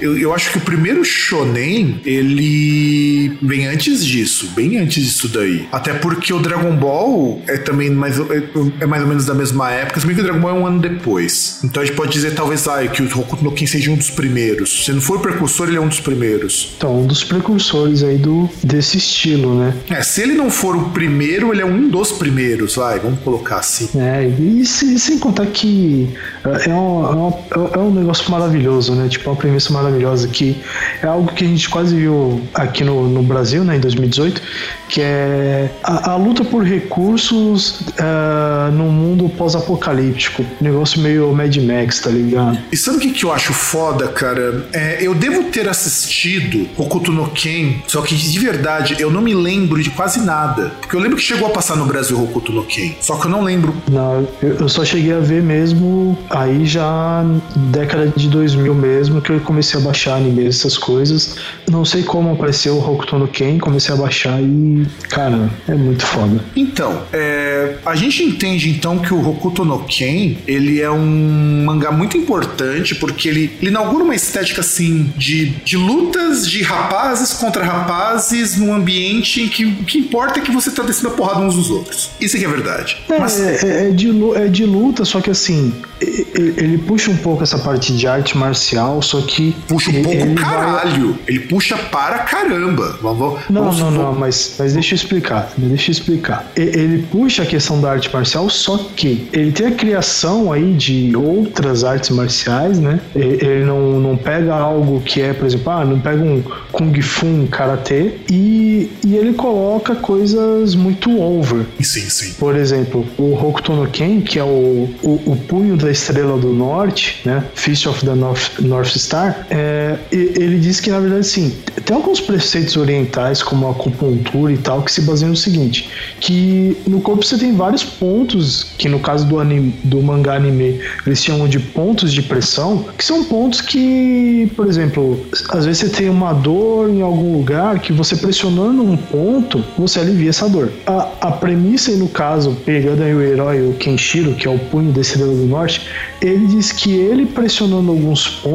Eu, eu acho que o primeiro shonen, ele vem antes disso, bem antes disso daí. Até porque o Dragon Ball é também mais, é, é mais ou menos da mesma época, se bem que o Dragon Ball é um ano depois. Então a gente pode dizer, talvez, ah, que o Hokuto no Ken seja um dos primeiros. Se não for o precursor, ele é um dos primeiros. Então, um dos precursores aí do, desse estilo, né? É, se ele não for o primeiro, ele é um dos primeiros, vai, vamos colocar assim. É, e se- sem contar que é um, é, um, é um negócio maravilhoso, né? Tipo, uma premissa maravilhosa que é algo que a gente quase viu aqui no, no Brasil, né, em 2018, que é a, a luta por recursos ah, num mundo pós-apocalíptico. Negócio meio Mad Max, tá ligado? E sabe o que, que eu acho foda, cara? É, eu devo ter assistido Hokuto no Ken, só que de verdade eu não me lembro de quase nada. Porque eu lembro que chegou a passar no Brasil Hokuto no Ken, só que eu não lembro. Não, eu, eu só cheguei a ver mesmo aí já década de 2000 mesmo, que eu comecei a baixar anime, essas coisas. Não sei como apareceu o Hokuto no Ken, comecei a baixar e, cara, é muito foda. Então, é, a gente entende então que o Hokuto no Ken, ele é um mangá muito importante porque ele, ele inaugura uma estética assim de, de lutas de rapazes contra rapazes num ambiente em que o que importa é que você tá descendo a porrada uns dos outros. Isso que é verdade. É, Mas é, é de, é de luta, só que assim, e- e- ele puxa um pouco essa parte de arte marcial, só que. puxa um ele- pouco ele vai- caralho. Ele puxa para caramba. Vamos, Não, vamos- não, não, mas, mas deixa eu explicar, deixa eu explicar. Ele puxa a questão da arte marcial, só que ele tem a criação aí de outras artes marciais, né? Ele não, não pega algo que é, por exemplo, ah, não pega um Kung Fu, um Karatê, e, e ele coloca coisas muito over. Sim, sim. Por exemplo, o Hokuto no Ken, que é o, o, o punho da Estrela do Norte, né? Fist of the North, North Star, é, ele diz que na verdade assim, tem alguns preceitos orientais como a acupuntura e tal que se baseiam no seguinte, que no corpo você tem vários pontos que no caso do anime, do mangá anime eles chamam de pontos de pressão, que são pontos que, por exemplo, às vezes você tem uma dor em algum lugar que você pressionando um ponto você alivia essa dor. A, a premissa aí no caso pegando aí o herói o Kenshiro que é o punho da Estrela do Norte, ele diz que ele pressionando alguns pontos,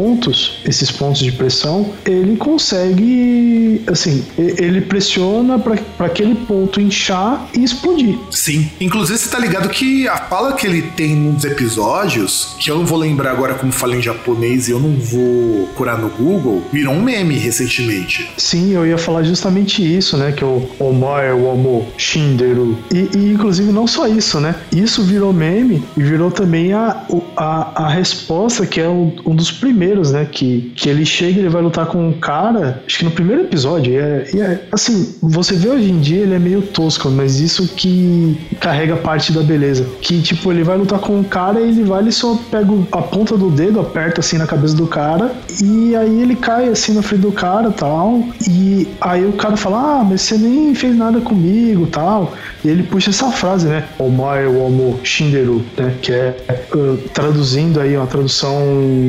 esses pontos de pressão, ele consegue, assim, ele pressiona para aquele ponto inchar e explodir. Sim. Inclusive, você tá ligado que a fala que ele tem nos episódios, que eu não vou lembrar agora como fala em japonês e eu não vou curar no Google, virou um meme recentemente. Sim, eu ia falar justamente isso, né? Que é o Omoe, o Omo, Shinderu. E, e, inclusive não só isso, né? Isso virou meme e virou também a, a, a resposta que é um, um dos primeiros, né? Que, que ele chega e ele vai lutar com um cara, acho que no primeiro episódio, e é, é assim, você vê hoje em dia ele é meio tosco, mas isso que carrega parte da beleza. Que tipo, ele vai lutar com um cara e ele vai, ele só pega a ponta do dedo, aperta assim na cabeça do cara, e aí ele cai assim na frente do cara tal. E aí o cara fala: Ah, mas você nem fez nada comigo tal. E ele puxa essa frase, né? Omae Omo Shinderu, né? Que é uh, traduzindo aí, uma tradução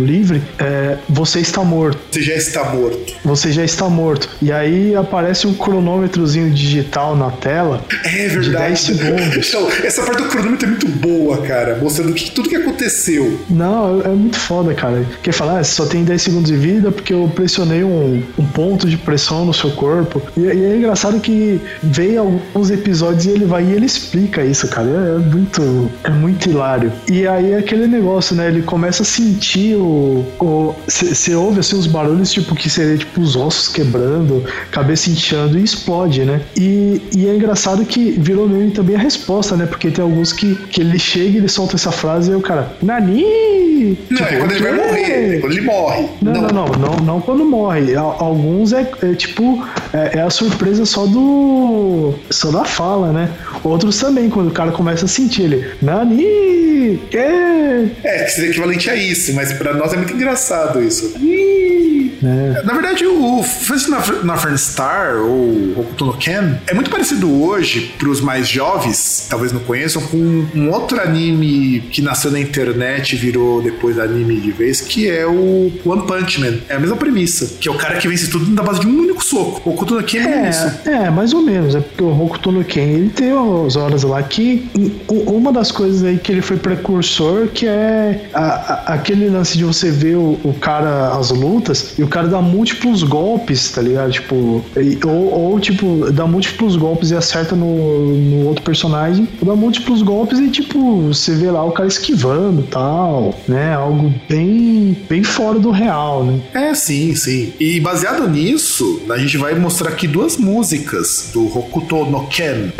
livre, é, você está morto. Você já está morto. Você já está morto. E aí aparece um cronômetrozinho digital na tela. É verdade. De 10 segundos. Então, essa parte do cronômetro é muito boa, cara. Mostrando que, tudo que aconteceu. Não, é muito foda, cara. Quer falar, ah, só tem 10 segundos de vida porque eu pressionei um, um ponto de pressão no seu corpo. E, e, é engraçado que vem alguns episódios e ele vai e ele explica isso, cara. É, é muito, é muito hilário. E aí é aquele negócio, né? Ele começa a sentir o. Você ouve assim os barulhos, tipo, que seria tipo os ossos quebrando, cabeça inchando e explode, né? E, e é engraçado que virou meme também a resposta, né? Porque tem alguns que, que ele chega e ele solta essa frase e o cara, Nani! Não, tipo, é quando ele vai morrer, é quando ele morre. Não, não, não, não, não, quando morre. Alguns é, é tipo, é, é, a surpresa só do. só da fala, né? Outros também, quando o cara começa a sentir ele, Nani! Que? É, que seria equivalente a isso, mas pra nós é muito engraçado isso. É. Na verdade, o First Northern Star, ou Hokuto no Ken, é muito parecido hoje, pros mais jovens, talvez não conheçam, com um outro anime que nasceu na internet e virou depois anime de vez, que é o One Punch Man. É a mesma premissa, que é o cara que vence tudo na base de um único soco. O Hokuto no Ken é, é isso. É, mais ou menos. É porque o Hokuto no Ken, ele tem as horas lá que uma das coisas aí que ele foi precursor, que é a, a, aquele lance de você ver o, o cara, as lutas, e o cara dá múltiplos golpes, tá ligado? Tipo, ou, ou tipo, dá múltiplos golpes e acerta no, no outro personagem, ou dá múltiplos golpes e, tipo, você vê lá o cara esquivando tal, né? Algo bem, bem fora do real, né? É, sim, sim. E baseado nisso, a gente vai mostrar aqui duas músicas do Hokuto no Ken.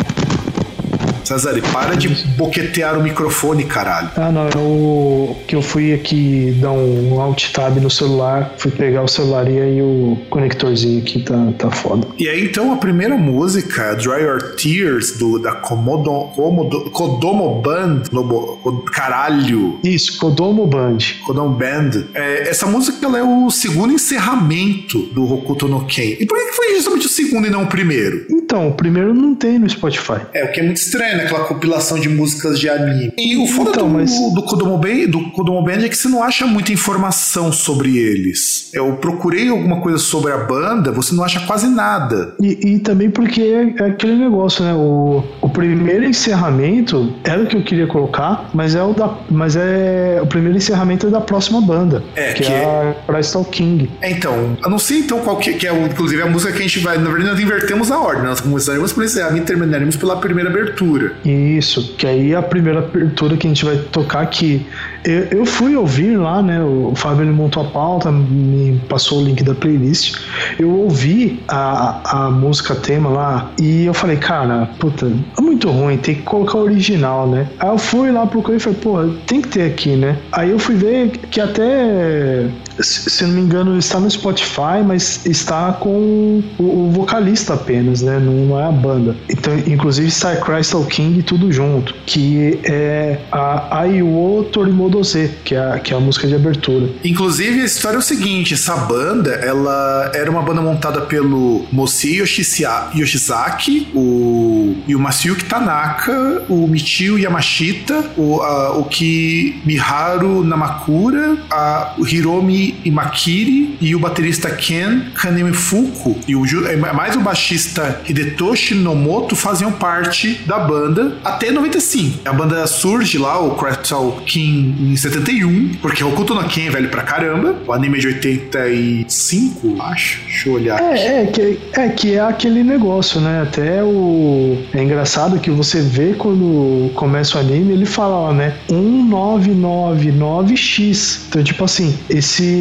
Cesare, para de boquetear o microfone, caralho. Ah, não, eu que eu fui aqui dar um alt tab no celular, fui pegar o celular e aí o conectorzinho aqui tá, tá foda. E aí então a primeira música, Dry Your Tears, do, da Komodo, Komodo, Kodomo Band, no, caralho. Isso, Kodomo Band. Kodomo Band. É, essa música ela é o segundo encerramento do Hokuto no Ken. E por que foi justamente o segundo e não o primeiro? Então, o primeiro não tem no Spotify. É, o que é muito estranho, né? Aquela compilação de músicas de anime. E o foda então, do, mas... do, Kodomo Band, do Kodomo Band é que você não acha muita informação sobre eles. Eu procurei alguma coisa sobre a banda, você não acha quase nada. E, e também porque é, é, aquele negócio, né? O, o primeiro encerramento era o que eu queria colocar, mas é o da. Mas é. O primeiro encerramento é da próxima banda. É, que, que é a Crystal King. É, então, eu não sei então qual que, que, é, inclusive, a música que a gente vai. Na verdade, nós invertemos a ordem. Nós começaremos por encerramento e terminaremos pela primeira abertura. Isso, que aí a primeira abertura que a gente vai tocar aqui. Eu, eu fui ouvir lá, né? O Fábio ele montou a pauta, me passou o link da playlist. Eu ouvi a, a música tema lá e eu falei, cara, puta, é muito ruim, tem que colocar o original, né? Aí eu fui lá, procurei e falei, pô, tem que ter aqui, né? Aí eu fui ver que até se, não me engano, está no Spotify, mas está com o, vocalista apenas, né? Não, é a banda. Então, inclusive está Crystal King tudo junto, que é a Aiwo Torimodose, que é a, que é a música de abertura. Inclusive, a história é o seguinte: essa banda, ela era uma banda montada pelo Mosi Yoshizaki, o, e o Masayuki Tanaka, o Michio Yamashita, o, a, o Ki Miharu Namakura, a, o Hiromi Imakiri e o baterista Ken Kanemifuku e o, é, mais o baixista Hidetoshi Nomoto faziam parte da banda até 95. A banda surge lá, o Crystal King, em 71, porque o Hokuto no Ken é velho pra caramba. O anime é de 85, acho. Deixa eu olhar. É, é, que, é que é aquele negócio, né? Até o. É engraçado que você vê quando começa o anime, ele fala lá, né? 1999X. Então, tipo assim, esse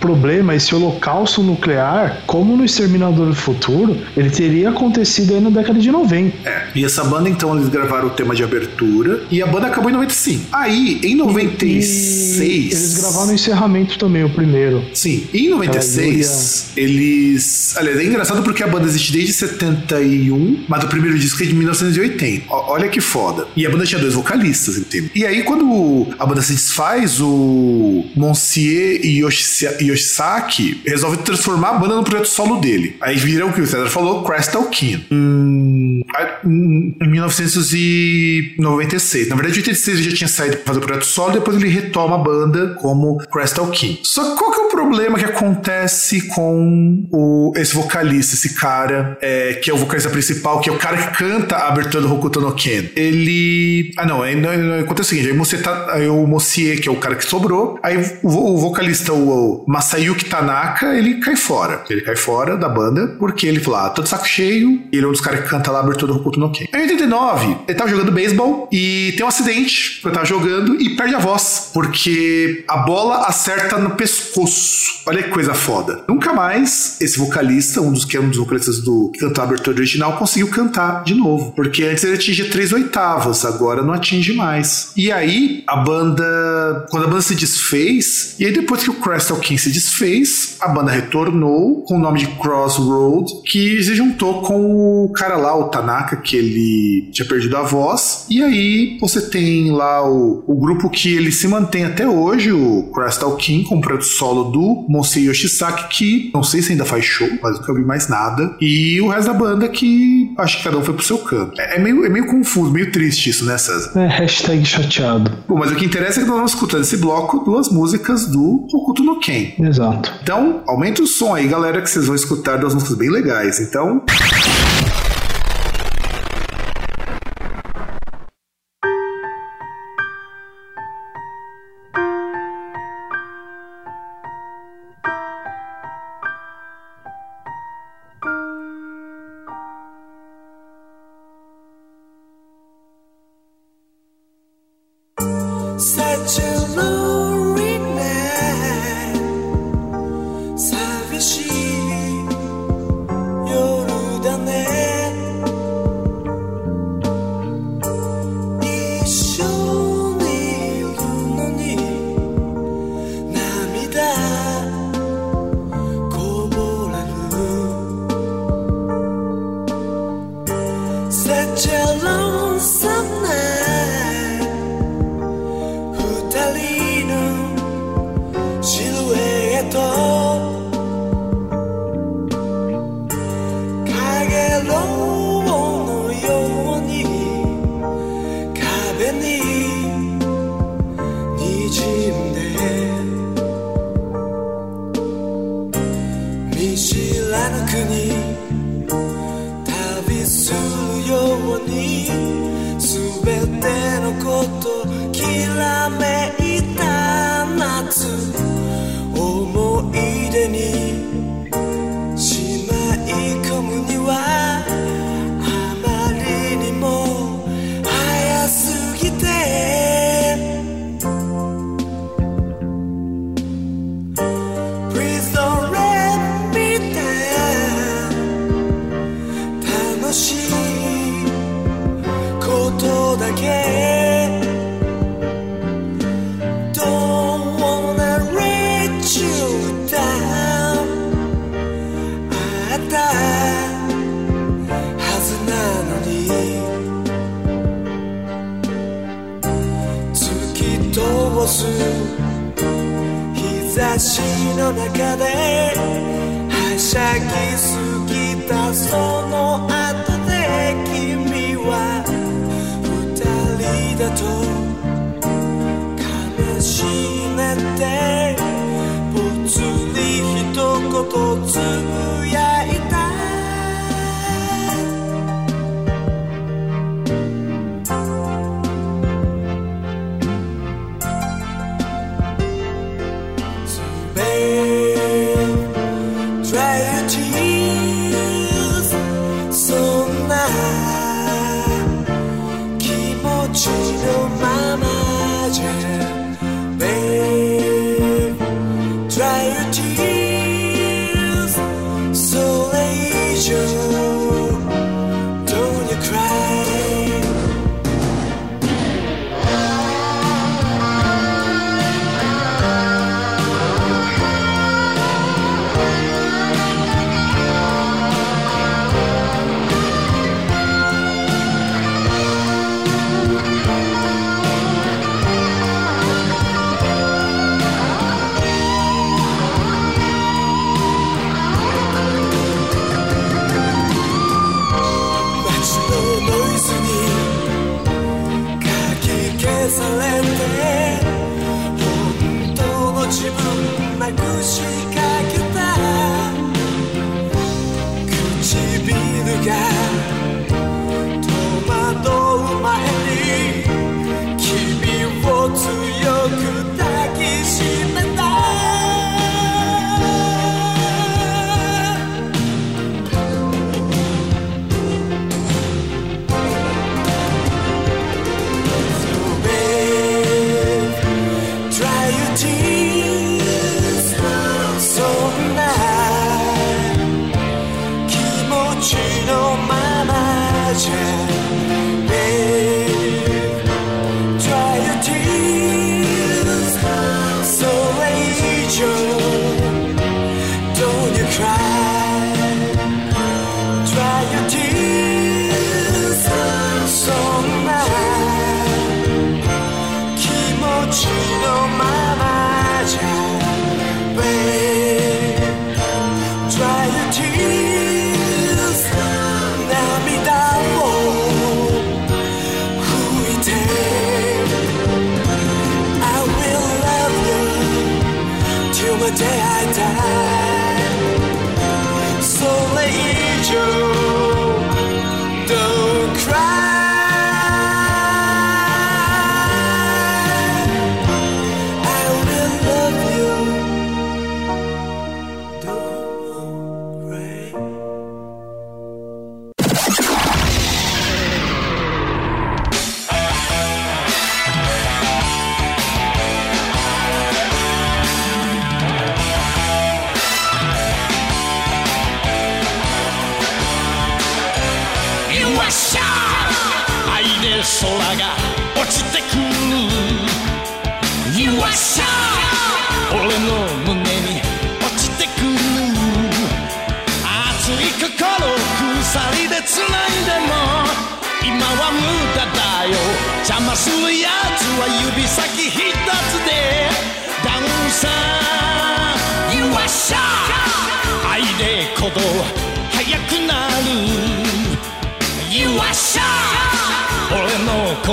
problema, esse holocausto nuclear, como no Exterminador do Futuro, ele teria acontecido aí na década de 90. É, e essa banda, então, eles gravaram o tema de abertura e a banda acabou em 95. Aí, em 96. E eles gravaram o encerramento também, o primeiro. Sim, em 96, eles. Aliás, é engraçado porque a banda existe desde 71, mas o primeiro disco é de 1980. olha que foda. E a banda tinha dois vocalistas, entende? E aí, quando a banda se desfaz, o Monsieur Yoshisaki resolve transformar a banda no projeto solo dele. Aí vira o que o César falou, Crystal King. Hum, em 1996. Na verdade, em 86 ele já tinha saído para fazer o projeto solo, depois ele retoma a banda como Crystal King. Só que qual que é o problema que acontece com o, esse vocalista, esse cara, é, que é o vocalista principal, que é o cara que canta a abertura do Hokuto no Ken? Ele. Ah, não, é, não, não acontece o seguinte: aí, você tá, aí o Mosie, que é o cara que sobrou, aí o, o vocalista, o, o Masayuki Tanaka, ele cai fora. Ele cai fora da banda, porque ele falou, ah, tô de saco cheio, ele é um dos caras que canta lá abertura do Hokuto no Ken. Em 89, ele tava jogando beisebol e tem um acidente, ele tava jogando e perde a voz, porque a bola acerta no pescoço. Olha que coisa foda. Nunca mais esse vocalista, um dos que é um dos vocalistas do que abertura original, conseguiu cantar de novo, porque antes ele atingia três oitavas, agora não atinge mais. E aí, a banda, quando a banda se desfez, e aí depois que o Crystal King se desfez, a banda retornou com o nome de Crossroad, que se juntou com o cara lá, o Tanaka, que ele tinha perdido a voz. E aí você tem lá o, o grupo que ele se mantém até hoje, o Crystal King, com o projeto solo do Monsei Yoshisaki, que não sei se ainda faz show, mas nunca vi mais nada. E o resto da banda que acho que cada um foi pro seu canto. É, é meio, é meio confuso, meio triste isso, né, César? É, hashtag chateado. Bom, mas o que interessa é que nós vamos escutando esse bloco duas músicas do Hokuto no Ken. Exato. Então, aumenta o som aí, galera, que vocês vão escutar duas músicas bem legais. Então.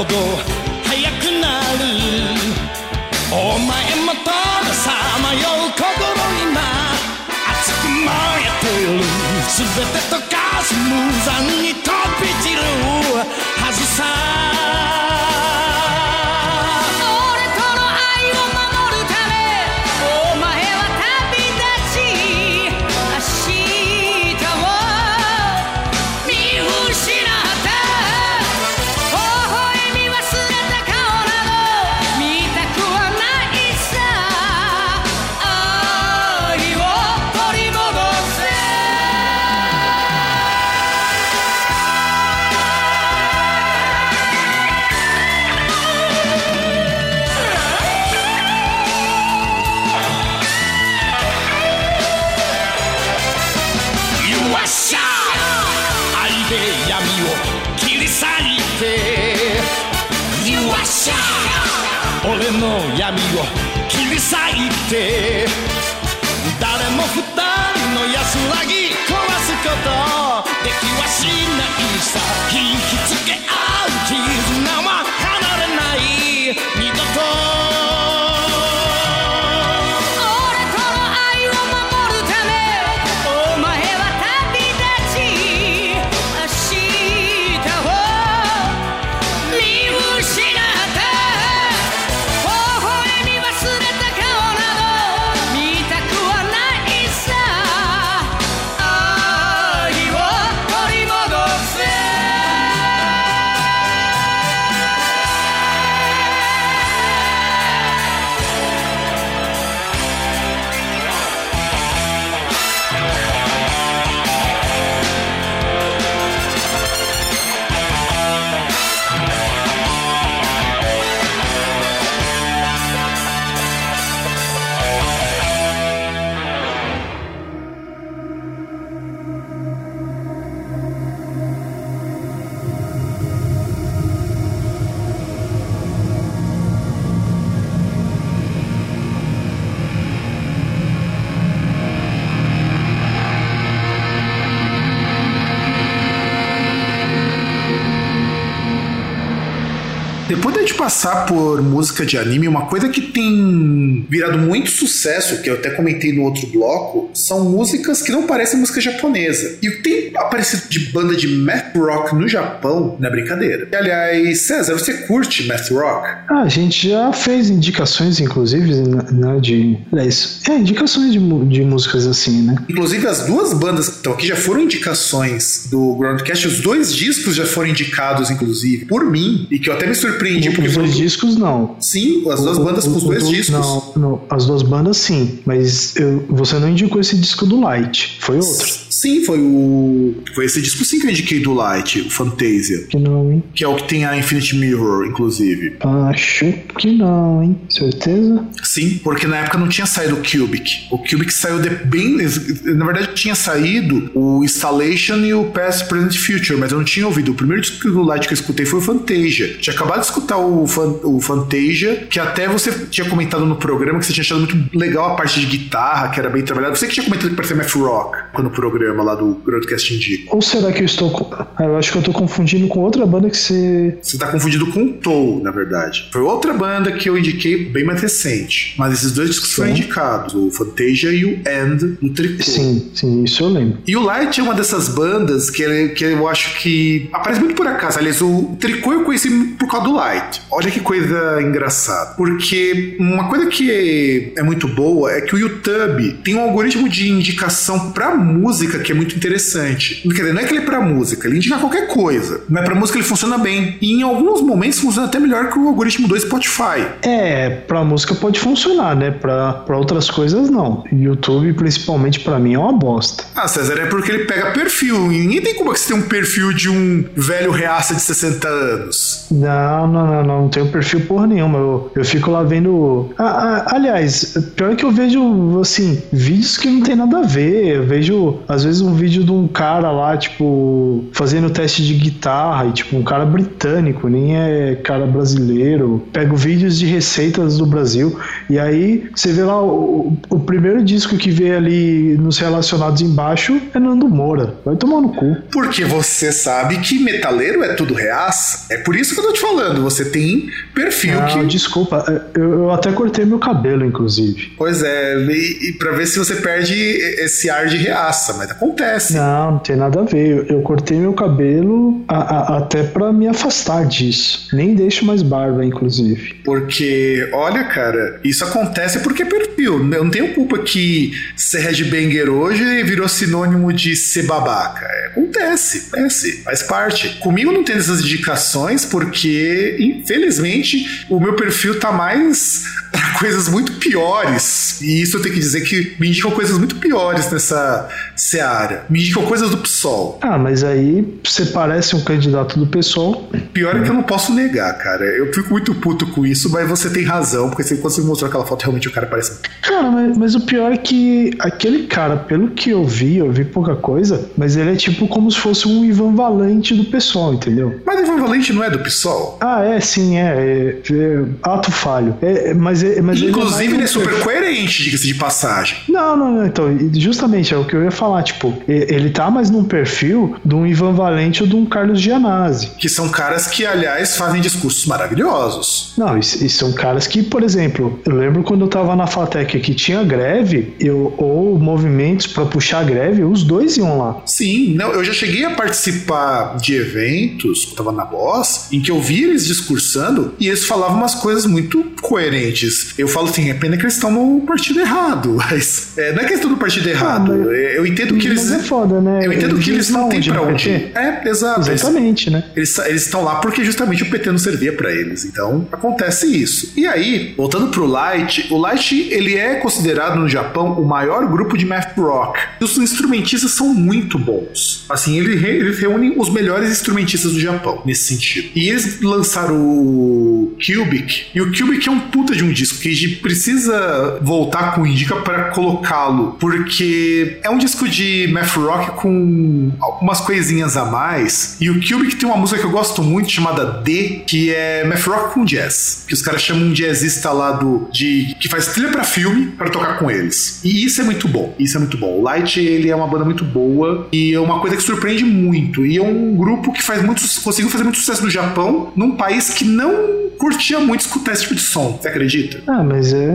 ど速くなる。お前もたださまよう心今熱く燃えてる。全て溶かす無残にて。誰も二人の安らぎ壊すことできはしないさ。引きつけ合う傷 passar por música de anime, uma coisa que tem virado muito sucesso, que eu até comentei no outro bloco, são músicas que não parecem música japonesa. E tem aparecido de banda de math rock no Japão não é brincadeira. E, aliás, César, você curte math rock? Ah, a gente já fez indicações, inclusive, né, de. É isso. É, indicações de, de músicas assim, né? Inclusive, as duas bandas que estão aqui já foram indicações do Groundcast, os dois discos já foram indicados, inclusive, por mim, e que eu até me surpreendi, porque Os foram dois discos, não. Sim, as duas bandas com os O- o- dois o- discos. Não, não, as duas bandas sim, mas eu- você não indicou esse disco do Light, foi outro. Sim, foi o. Foi esse disco sim que eu indiquei do Light, o Fantasia. Que não, hein? Que é o que tem a Infinite Mirror, inclusive. Acho que não, hein? Certeza? Sim, porque na época não tinha saído o Cubic. O Cubic saiu de bem. Na verdade, tinha saído o Installation e o Past, Present e Future, mas eu não tinha ouvido. O primeiro disco do Light que eu escutei foi o Fantasia. Tinha acabado de escutar o, Fan, o Fantasia, que até você tinha comentado no programa que você tinha achado muito legal a parte de guitarra, que era bem trabalhada. Você que tinha comentado que parecia math rock no programa lá do Broadcast Indica. Ou será que eu estou. com- Ah, eu acho que eu tô confundindo com outra banda que você. Você tá confundido com o Toll, na verdade. Foi outra banda que eu indiquei bem mais recente. Mas esses dois discos foram indicados: o Fantasia e o End no Tricô. Sim, sim, isso eu lembro. E o Light é uma dessas bandas que, ele- que eu acho que aparece muito por acaso. Aliás, o Tricô eu conheci por causa do Light. Olha que coisa engraçada. Porque uma coisa que é muito boa é que o YouTube tem um algoritmo de indicação pra música que é muito interessante. Quer dizer, não é que ele é pra música, ele indica qualquer coisa. Mas pra música ele funciona bem. E em alguns momentos funciona até melhor que o algoritmo do Spotify. É, pra música pode funcionar, né? Pra, pra outras coisas não. YouTube, principalmente pra mim, é uma bosta. Ah, César, é porque ele pega perfil. E ninguém tem como é que você tem um perfil de um velho reaça de 60 anos. Não, não, não, não, não tenho perfil porra nenhuma. Eu, eu fico lá vendo. Ah, ah, aliás, pior que eu vejo, assim, vídeos que não tem nada a ver. Eu vejo, às vezes, um vídeo de um cara lá, tipo, fazendo teste de guitarra, e, tipo, um cara britânico, nem é cara brasileiro. Pego vídeos de receitas do Brasil, e aí você vê lá o, o primeiro disco que vê ali nos relacionados embaixo é Nando Moura. Vai tomar no cu. Porque você sabe que metaleiro é tudo reaça. É por isso que eu tô te falando. Você tem perfil Não, que. desculpa, eu, eu até cortei meu cabelo, inclusive. Pois é, e, e pra ver se você perde esse ar de reaça, mas acontece. Não, não tem nada a ver. Eu, eu cortei meu cabelo a- a- até pra me afastar disso. Nem deixo mais barba, inclusive. Porque, olha, cara, isso acontece porque é perfil. Eu não tenho culpa que ser headbanger hoje virou sinônimo de ser babaca. É, acontece, acontece, faz parte. Comigo não tem essas indicações porque, infelizmente, o meu perfil tá mais coisas muito piores. E isso eu tenho que dizer que me indicam coisas muito piores nessa seara. Me indicam coisas do PSOL. Ah, mas aí você parece um candidato do PSOL. Pior é que eu não posso negar, cara. Eu fico muito puto com isso, mas você tem razão, porque você, quando você mostrou aquela foto, realmente o cara parece. Cara, mas, mas o pior é que aquele cara, pelo que eu vi, eu vi pouca coisa, mas ele é tipo como se fosse um Ivan Valente do PSOL, entendeu? Mas Ivan Valente não é do PSOL? Ah, é, sim, é. é, é ato falho. É, mas é, mas é Inclusive, ele é super coerente, diga-se de passagem. Não, não, não. Então, justamente é o que eu ia falar. Tipo, ele tá mais num perfil de um Ivan Valente ou de um Carlos Gianazzi. Que são caras que, aliás, fazem discursos maravilhosos. Não, e, e são caras que, por exemplo, eu lembro quando eu tava na Fatec que tinha greve, eu, ou movimentos pra puxar a greve, os dois iam lá. Sim, não, eu já cheguei a participar de eventos, quando tava na Boss, em que eu vi eles discursando e eles falavam umas coisas muito coerentes. Eu falo assim, é pena que eles estão no partido errado, mas é, não é questão do partido errado. mas- eu entendo que eles. Mas é foda, né? Eu entendo que eles não têm pra no onde. É, exato. Eles- Exatamente, né? Eles, eles estão lá porque justamente o PT não servia pra eles. Então acontece isso. E aí, voltando pro Light, o Light ele é considerado no Japão o maior grupo de math rock. E os instrumentistas são muito bons. Assim, ele re- eles reúnem os melhores instrumentistas do Japão nesse sentido. E eles lançaram o Cubic. E o Cubic é um puta de um disco que a gente precisa voltar com o Indica pra colocá-lo, porque é um disco de math rock com algumas coisinhas a mais. E o Cubic tem uma música que eu gosto muito chamada D, que é math rock com jazz, que os caras chamam um jazzista lá do de que faz trilha pra filme pra tocar com eles. E isso é muito bom. Isso é muito bom. O Light ele é uma banda muito boa e é uma coisa que surpreende muito. E é um grupo que faz muito conseguiu fazer muito sucesso no Japão, num país que não curtia muito escutar esse tipo de som. Você acredita? Ah, mas é.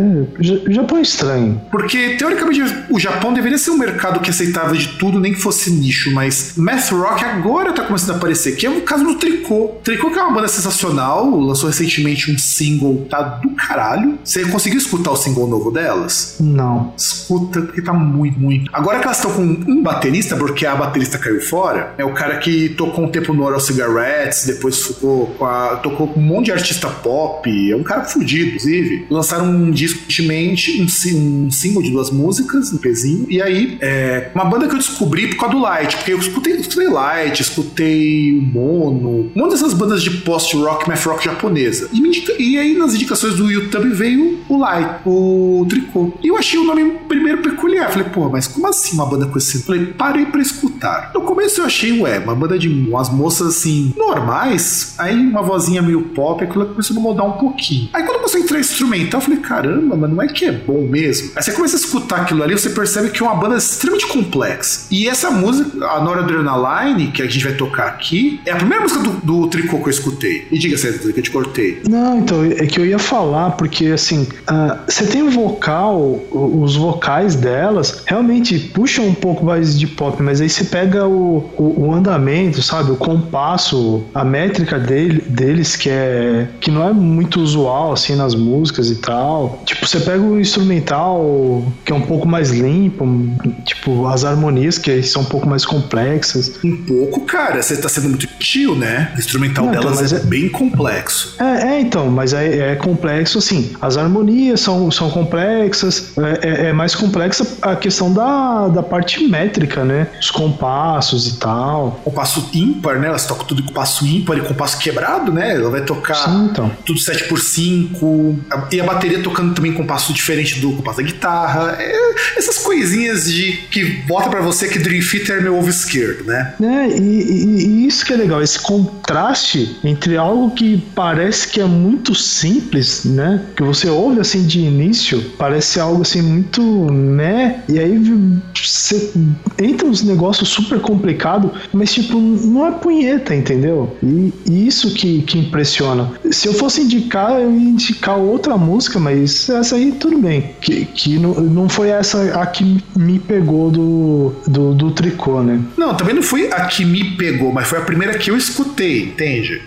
O Japão é estranho. Porque, teoricamente, o Japão deveria ser um mercado que aceitava de tudo, nem que fosse nicho, mas math rock agora tá começando a aparecer, que é o caso do Tricô. Tricô que é uma banda sensacional, lançou recentemente um single, tá do caralho. Você conseguiu escutar o single novo delas? Não. Escuta, porque tá muito, muito. Agora que elas estão com um baterista, porque a baterista caiu fora, é o cara que tocou um tempo no Oral Cigarettes, depois ficou com a- tocou com um monte de artista pop, é um cara fudido, inclusive. Lançaram um disco recentemente, um, um single de duas músicas, um pezinho, e aí, é uma banda que eu descobri por causa do Light, porque eu escutei, escutei Light, escutei Mono, uma dessas bandas de post-rock, math rock japonesa. E, indica- e aí, nas indicações do YouTube, veio o Light, o Tricô. E eu achei o nome primeiro peculiar. Falei, pô, mas como assim uma banda com esse? Falei, parei pra escutar. No começo eu achei, ué, uma banda de umas moças assim, normais. Aí uma vozinha meio pop, aquilo começou a mudar um pouquinho. Aí quando começou a entrar instrumental, eu falei, caramba, mas não é que é bom mesmo. Aí você começa a escutar aquilo ali, você percebe que é uma banda extremamente complexa. E essa música, a Noradrenaline, que a gente vai tocar aqui, é a primeira música do, do Tricô que eu escutei. E diga, César, que eu te cortei. Não, então, é que eu ia falar, porque assim, ah, você tem o vocal, os vocais delas realmente puxam um pouco mais de pop, mas aí você pega o, o, o andamento, sabe? O compasso, a métrica dele, deles, que é que não é muito usual assim nas músicas e tal. Tipo, você pega o instrumental, que é um pouco mais limpo, tipo, as harmonias que são um pouco mais complexas. Um pouco, cara, você tá sendo muito tio, né? O instrumental Não, então, delas mas é, é- bem complexo. É, é, então, mas é, é complexo assim. As harmonias são, são complexas, é, é- é mais complexa a questão da, da parte métrica, né? Os compassos e tal. Compasso ímpar, né? Elas tocam tudo com passo ímpar e compasso quebrado, né? Ela vai tocar Sim, então. tudo 7x5. a- E a bateria tocando também com passo diferente do compasso da guitarra. É, essas coisinhas de que bota pra você que Dream Theater é meu ovo esquerdo, né? É, e, e- e isso que é legal, esse contraste entre algo que parece que é muito simples, né? Que você ouve assim de início, parece algo assim muito né? E aí você entra uns negócios super complicados, mas tipo, não é punheta, entendeu? E, e isso que, que impressiona. Se eu fosse indicar, eu ia indicar outra música, mas essa aí tudo bem. Que, que não, não foi essa a que me pegou do, do, do tricô, né? Não, também não foi a que me pegou, mas foi a primeira que eu escutei, entende?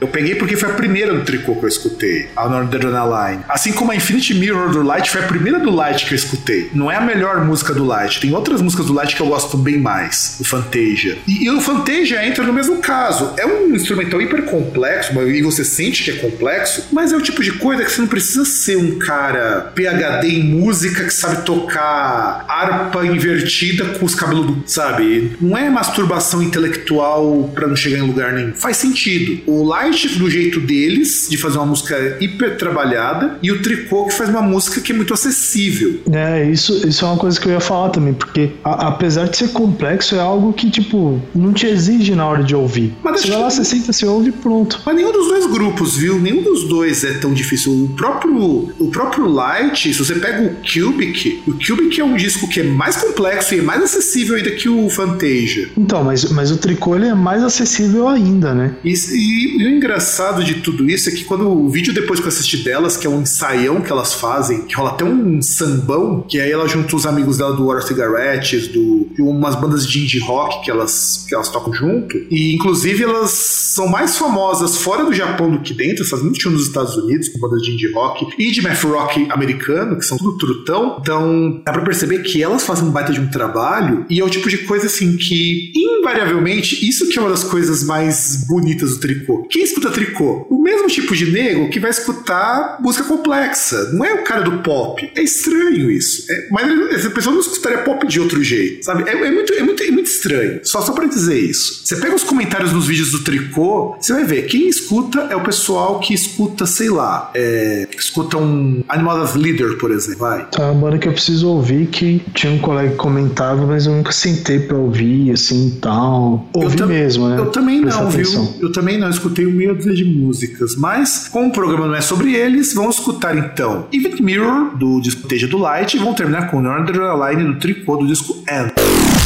Eu peguei porque foi a primeira do tricô que eu escutei, a Noradrenaline. Assim como a Infinity Mirror do Light foi a primeira do Light que eu escutei. Não é a melhor música do Light, tem outras músicas do Light que eu gosto bem mais, o Fantasia. E, e o Fantasia entra no mesmo caso. É um instrumental hiper complexo, e você sente que é complexo, mas é o tipo de coisa que você não precisa ser um cara PhD em música que sabe tocar harpa invertida com os cabelos do, sabe? Não é masturbação intelectual pra não chegar em lugar nenhum. Faz sentido. O Light do jeito deles, de fazer uma música hiper trabalhada, e o Tricô que faz uma música que é muito acessível. É, isso, isso é uma coisa que eu ia falar também, porque a- apesar de ser complexo, é algo que, tipo, não te exige na hora de ouvir. Mas você vai lá, que- você senta, você ouve e pronto. Mas nenhum dos dois grupos, viu? Nenhum dos dois é tão difícil. O próprio, o próprio Light, se você pega o Cubic, o Cubic é um disco que é mais complexo e é mais acessível ainda que o Fantasia. Então, mas, mas o tricô ele é mais acessível ainda, né? E, e- e o engraçado de tudo isso é que quando o vídeo depois que eu assisti delas, que é um ensaião que elas fazem, que rola até um sambão, que aí ela junta os amigos dela do War Cigarettes, do, de umas bandas de indie rock que elas, que elas tocam junto. E inclusive elas são mais famosas fora do Japão do que dentro, fazem muito show nos Estados Unidos com bandas de indie rock e de math rock americano, que são tudo trutão. Então dá pra perceber que elas fazem um baita de um trabalho e é o tipo de coisa assim que invariavelmente isso que é uma das coisas mais bonitas do tricô. Quem escuta tricô? O mesmo tipo de nego que vai escutar música complexa. Não é o cara do pop. É estranho isso. É- mas essa pessoa não escutaria pop de outro jeito, sabe? É, é muito, é, muito, é muito estranho. Só, só pra dizer isso. Você pega os comentários nos vídeos do tricô, você vai ver. Quem escuta é o pessoal que escuta, sei lá, é, escuta um Animal as Leader, por exemplo. Vai. Tá uma banda que eu preciso ouvir, que tinha um colega que comentava, mas eu nunca sentei pra ouvir, assim, e tal. Ouvir tam- mesmo, né? Eu também Prestar não, atenção. viu? Eu também não, eu escutei um dúzia de músicas. Mas, como o programa não é sobre eles, vamos escutar então Even Mirror, do disco Teja do Light, e vamos terminar com Northern Line do tricô do disco End.「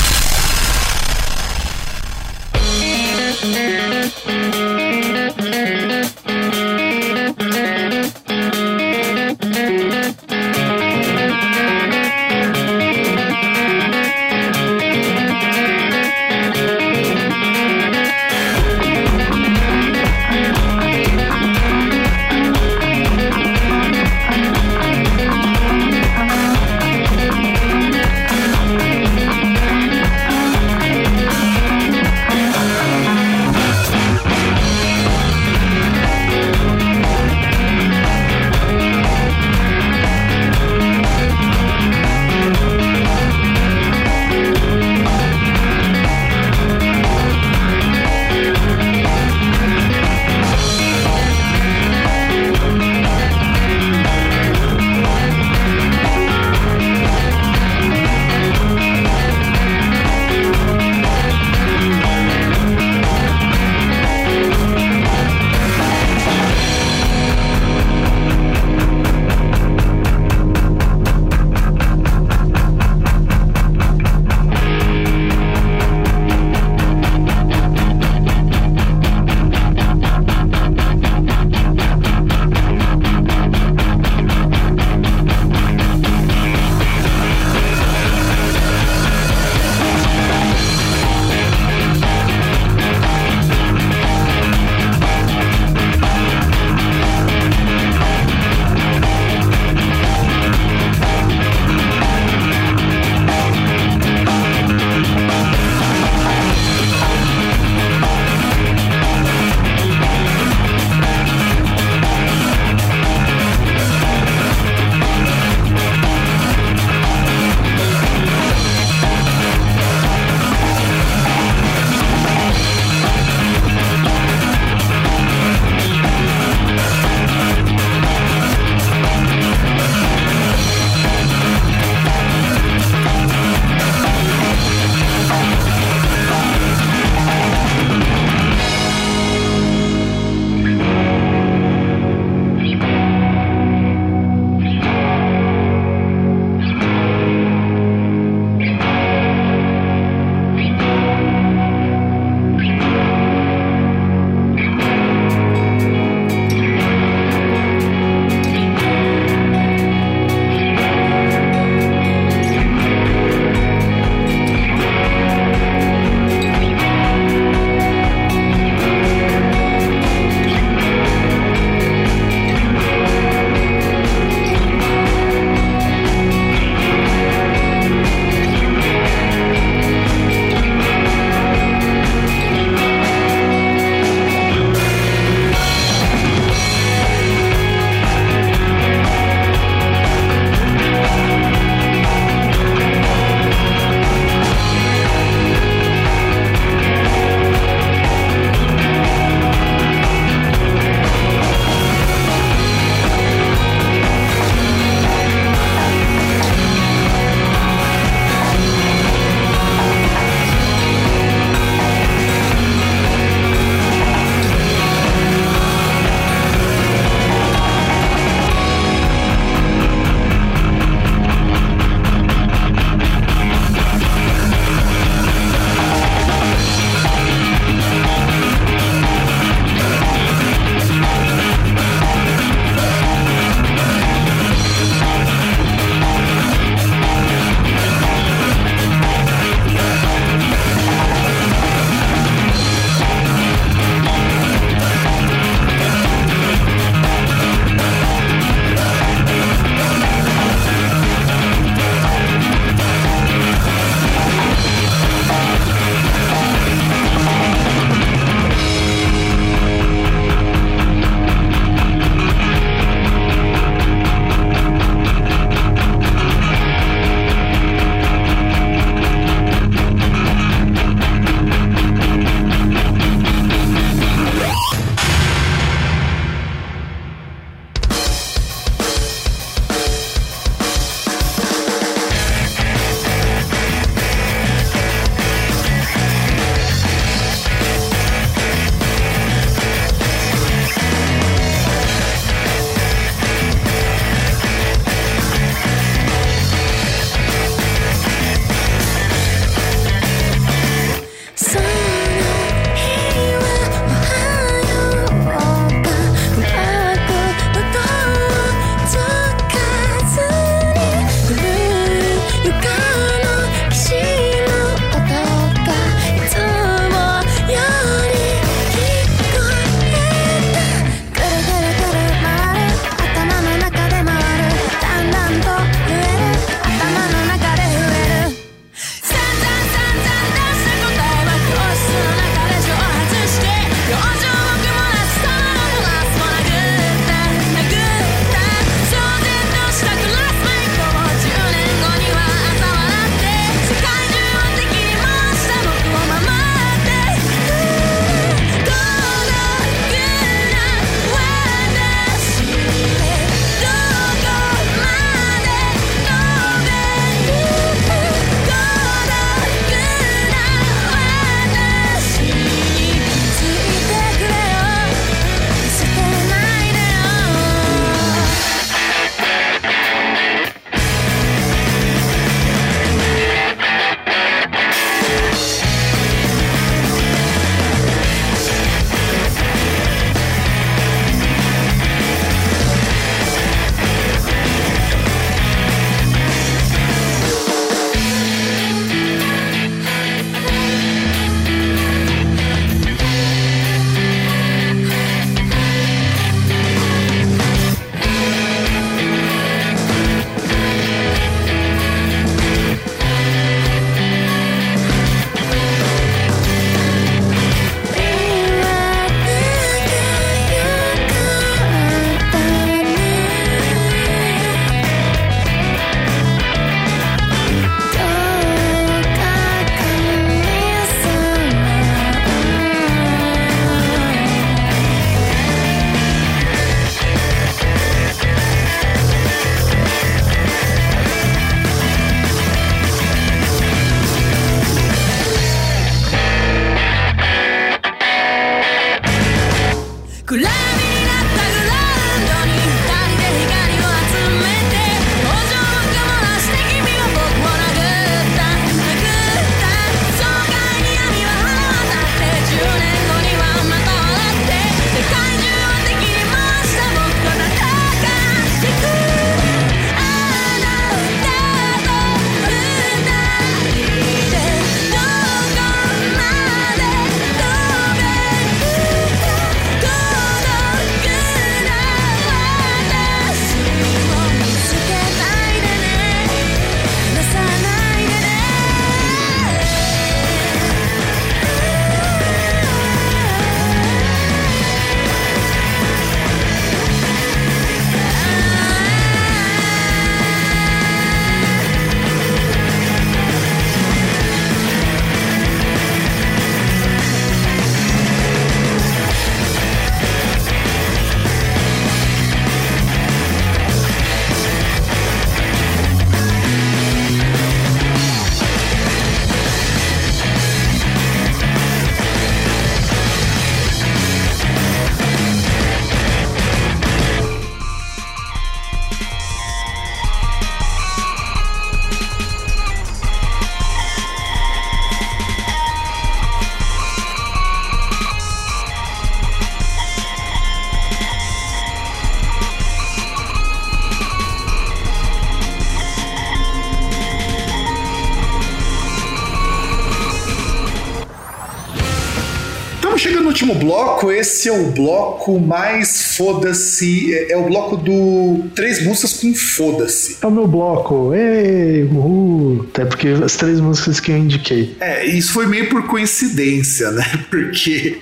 bloco, esse é o bloco mais foda-se. É, é o bloco do Três Músicas com Foda-se. É o meu bloco. Ei, uhul. Até porque as três músicas que eu indiquei. É, isso foi meio por coincidência, né? Porque,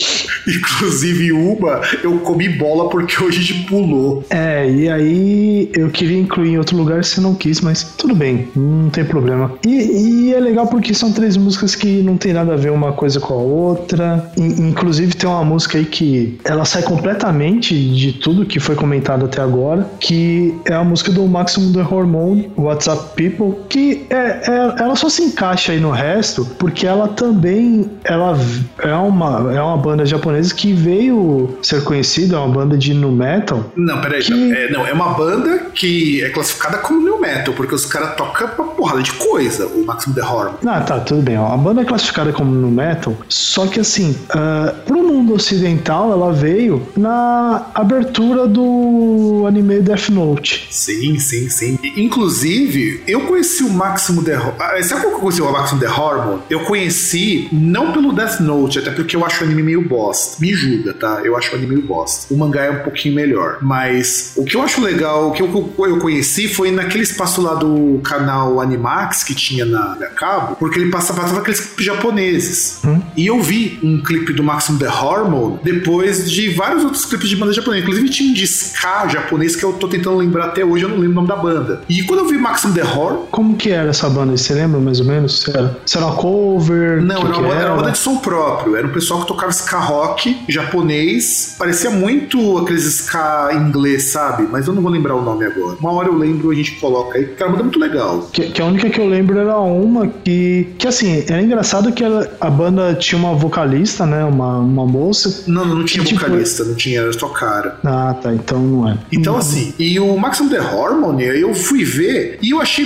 inclusive, uma eu comi bola porque hoje a gente pulou. É, e aí eu queria incluir em outro lugar se não quis, mas tudo bem, não tem problema. E, e é legal porque são três músicas que não tem nada a ver uma coisa com a outra. In- inclusive tem uma música aí que ela sai completamente de tudo que foi comentado até agora, que é a música do Maximum The Hormone, WhatsApp People, que é, é- ela só se encaixa aí no resto, porque ela também ela é uma, é uma banda japonesa que veio ser conhecida, é uma banda de nu metal, Não, peraí. Que- Não, é, não, é uma banda que é classificada como new metal, porque os caras tocam uma porrada de coisa, o Maximum The Hormone. Ah, tá, tudo bem. Ó. A banda é classificada como no metal, só que assim, uh, pro mundo ocidental, ela veio na abertura do anime Death Note. Sim, sim, sim. Inclusive, eu conheci o Máximo The Hormone. Sabe como eu conheci o Máximo The Hormone? Eu conheci não pelo Death Note, até porque eu acho o anime meio bosta. Me julga, tá? Eu acho o anime meio bosta. O mangá é um pouquinho melhor. Mas o que eu acho legal, o que eu, eu conheci foi naquele espaço lá do canal Animax que tinha na, na cabo, porque ele passava, passava aqueles clipes japoneses. E eu vi um clipe do Maximum The Hormone depois de vários outros clipes de banda japonesa. Inclusive tinha um de ska japonês que eu tô tentando lembrar até hoje, eu não lembro o nome da banda. E quando eu vi Maximum The Hormone, Como que era essa banda? Você lembra mais ou menos? Se era, se era uma cover? Não, que era que uma, banda- era uma banda de som próprio. Era um pessoal que tocava ska rock japonês. Parecia muito aqueles ska inglês, sabe? Mas eu não vou lembrar o nome agora. Uma hora eu lembro, a gente coloca aí. Era uma banda muito legal. Que, que a única que eu lembro era uma que, que assim, era engraçado que ela- a banda tinha uma vocalista, né? Uma, uma moça. Não, não tinha tipo- vocalista, não tinha, era só cara. Ah, tá, então não é. Então, assim, e o Maximum The Hormone, eu fui ver e eu achei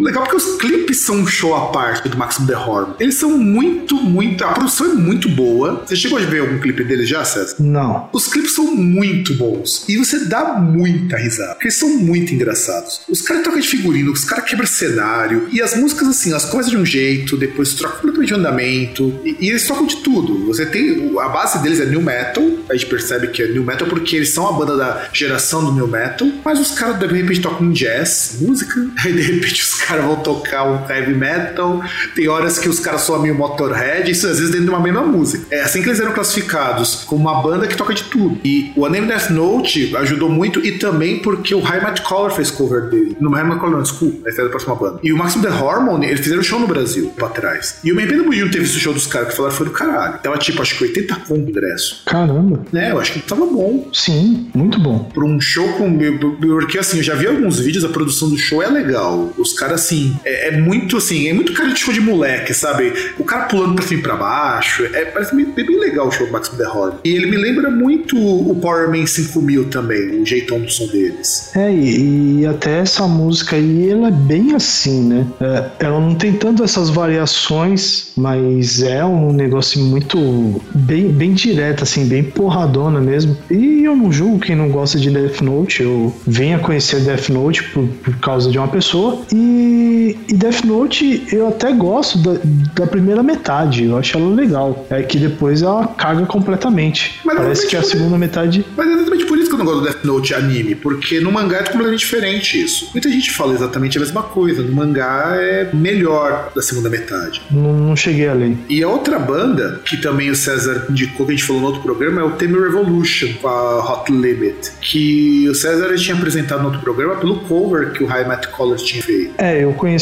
legal porque os clipes são um show à parte do Maximum The Hormone. Eles são muito, muito. A produção é muito boa. Você chegou a ver algum clipe deles já, César? Não. Os clipes são muito bons. E você dá muita risada. Porque eles são muito engraçados. Os caras trocam de figurino, os caras quebram cenário. E as músicas, assim, elas começam de um jeito, depois trocam completamente de andamento. E, e eles tocam de tudo. Você tem. A base deles é new metal. A gente percebe que é new metal porque eles são a banda da geração do new metal. Mas os caras, de repente, tocam jazz, música. Aí, de repente, os caras vão tocar um heavy metal. Tem horas que os caras soam meio Motorhead. Isso às vezes dentro de uma mesma música. É assim que eles eram classificados, como uma banda que toca de tudo. E o anime Death Note ajudou muito e também porque o High Matt Collar fez cover dele. No High Matt Collar, não, desculpa, essa é da próxima banda. E o Maximum The Hormone, eles fizeram show no Brasil, pra trás. E eu me arrependo de não o show dos caras que falaram foi do caralho. Tava tipo, acho que 80 conto o ingresso. Caramba. Né, eu acho que tava bom. Sim, muito bom. Por um show com. Porque assim, eu já vi alguns vídeos, a produção do show é legal. Os caras, assim, é, é muito assim, é muito cara de show de moleque, sabe? O cara pulando pra cima e pra baixo. É, parece bem, bem legal o show do Maximum The Horror. E ele me lembra muito o Power Man 5000 também, o jeitão do som deles. É, e, e até essa música aí, ela é bem assim, né? É, ela não tem tanto essas variações, mas é um negócio muito bem, bem direto, assim, bem porradona mesmo. E eu não julgo quem não gosta de Death Note, eu venho a conhecer Death Note por, por causa de uma pessoa. E, e Death Note eu até gosto da, da primeira metade, eu acho ela legal. É que depois ela caga completamente. Mas Parece que a segunda metade Mas é exatamente por isso que eu não gosto do Death Note anime, porque no mangá é completamente diferente isso. Muita gente fala exatamente a mesma coisa. No mangá é melhor da segunda metade. não, não cheguei a ler. E a outra banda, que também o César indicou, que a gente falou no outro programa, é o Theme Revolution, com a Hot Limit. Que o César tinha apresentado no outro programa pelo cover que o High Matt Collar tinha feito. É, eu conheci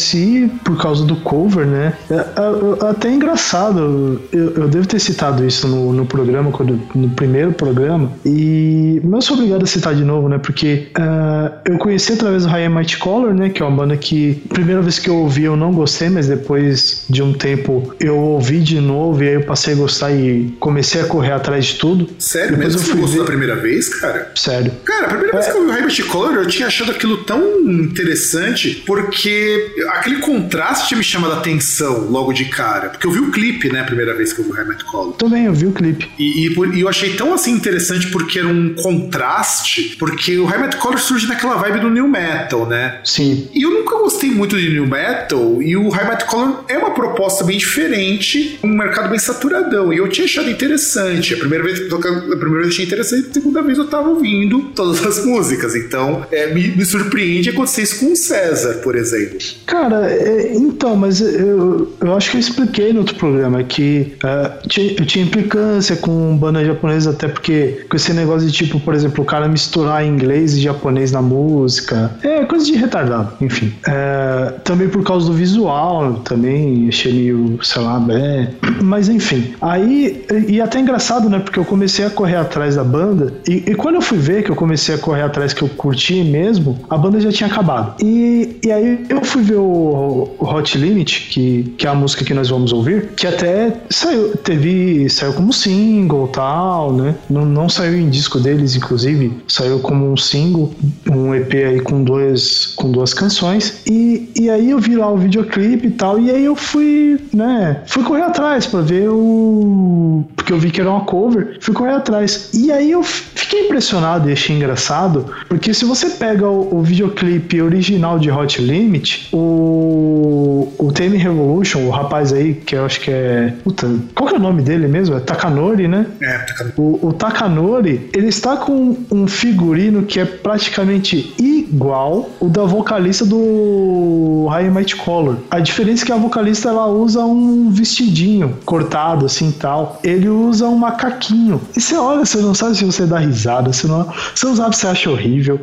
por causa do cover, né? É, é, é até engraçado, eu, eu devo ter citado isso no, no programa, quando, no primeiro programa, e mas eu sou obrigado a citar de novo, né? Porque ah, eu conheci através do High Might Color, né? Que é uma banda que, primeira vez que eu ouvi, eu não gostei, mas depois de um tempo eu ouvi de novo e aí eu passei a gostar e comecei a correr atrás de tudo. Sério, Depois mesmo eu você fui ver- da primeira vez, cara? Sério. Cara, a primeira vez que eu vi o High Collar, eu tinha achado aquilo tão interessante, porque aquele contraste me chama a atenção logo de cara. Porque eu vi o clipe, né, a primeira vez que eu vi o High Met Color. Também, eu vi o clipe. E, e e eu achei tão assim interessante porque era um contraste, porque o High Met Color surge naquela vibe do New Metal, né? Sim. E eu nunca gostei muito de New Metal, e o High Met Color é uma proposta bem diferente, um mercado bem saturadão, e eu tinha achado interessante. A primeira vez, a primeira vez eu achei interessante, a segunda vez eu tava ouvindo todas as músicas, então é, me, me surpreende acontecer isso com o César, por exemplo. Cara, é, então, mas eu, eu acho que eu expliquei no outro programa que é, tinha, eu tinha implicância com banda japonesa, até porque com esse negócio de tipo, por exemplo, o cara misturar inglês e japonês na música. É coisa de retardado, enfim. É, também por causa do visual, também achei meio, sei lá, é. Mas enfim. Aí, e e até engraçado, né? Porque eu comecei a correr atrás da banda, e, e quando eu fui ver que eu comecei a correr atrás que eu curti mesmo, a banda já tinha acabado. E, e aí eu fui ver o, o Hot Limit, que, que é a música que nós vamos ouvir, que até saiu, teve, saiu como single tal, né? Não, não saiu em disco deles, inclusive, saiu como um single, um EP aí com, dois, com duas canções. E, e aí eu vi lá o videoclipe e tal, e aí eu fui, né? Fui correr atrás pra ver o. Porque eu vi que era uma cover, fui correr atrás. E aí eu fiquei impressionado e achei engraçado, porque se você pega o, o videoclipe original de Hot Limit, o, o Tame Revolution, o rapaz aí, que eu acho que é. Puta, qual que é o nome dele mesmo? É Takanori, né? É, ca- O, o Takanori, ele está com um figurino que é praticamente igual o da vocalista do High Might Color. A diferença é que a vocalista ela usa um vestidinho cortado assim tal. Ele usa um macaquinho. E você olha, você não sabe se você dá risada, você não, você não sabe se você acha horrível.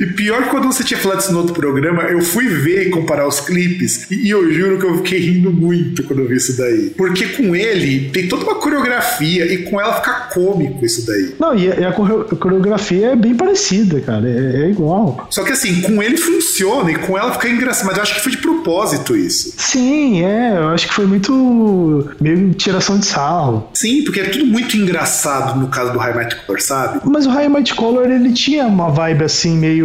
E pior que quando você tinha falado isso no outro programa, eu fui ver e comparar os clipes, e, eu juro que eu fiquei rindo muito quando eu vi isso daí. Porque com ele tem toda uma coreografia, e com ela fica cômico isso daí. Não, e a coreografia é bem parecida, cara. É, é igual. Só que assim, com ele funciona, e com ela fica engraçado, mas eu acho que foi de propósito isso. Sim, é. Eu acho que foi muito meio tiração de sarro. Sim, porque é tudo muito engraçado no caso do High Might Color, sabe? Mas o High Might Color ele tinha uma vibe assim meio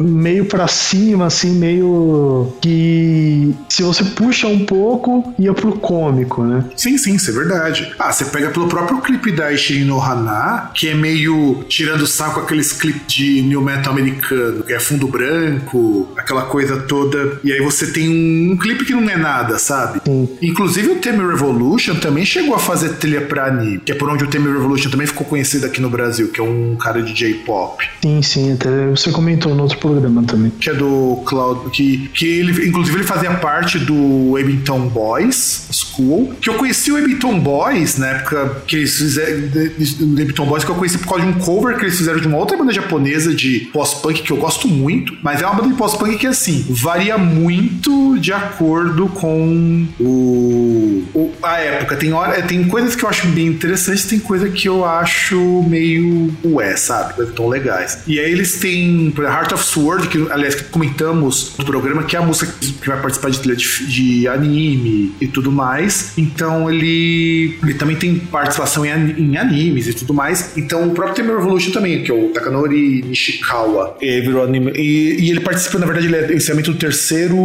meio para cima, assim meio que se você puxa um pouco ia pro cômico, né? Sim, sim, isso é verdade. Ah, você pega pelo próprio clipe da Ishiri no Hana, que é meio tirando saco aqueles clipes de new metal americano, que é fundo branco, aquela coisa toda. E aí você tem um, um clipe que não é nada, sabe? Sim. Inclusive o Theme Revolution também chegou a fazer trilha pra anime, que é por onde o Theme Revolution também ficou conhecido aqui no Brasil, que é um cara de J-pop. Sim, sim, até você comentou no outro programa também. que é do Cloud, que, que ele, inclusive, ele fazia parte do Abington Boys School, que eu conheci o Abington Boys na época que eles fizeram, do Abington Boys, que eu conheci por causa de um cover que eles fizeram de uma outra banda japonesa de pós-punk que eu gosto muito, mas é uma banda de pós-punk que, assim, varia muito de acordo com o, o- a época. Tem, hora, tem coisas que eu acho bem interessantes, tem coisa que eu acho meio ué, sabe? Tão legais. E aí eles têm exemplo, Heart of Sword, que aliás que comentamos no programa, que é a música que vai participar de trilha de, de anime e tudo mais. Então ele, ele também tem participação em, em animes e tudo mais. Então o próprio Theme Revolution também, que é o Takanori Nishikawa, virou anime. E, e ele participa, na verdade, ele é encerramento do terceiro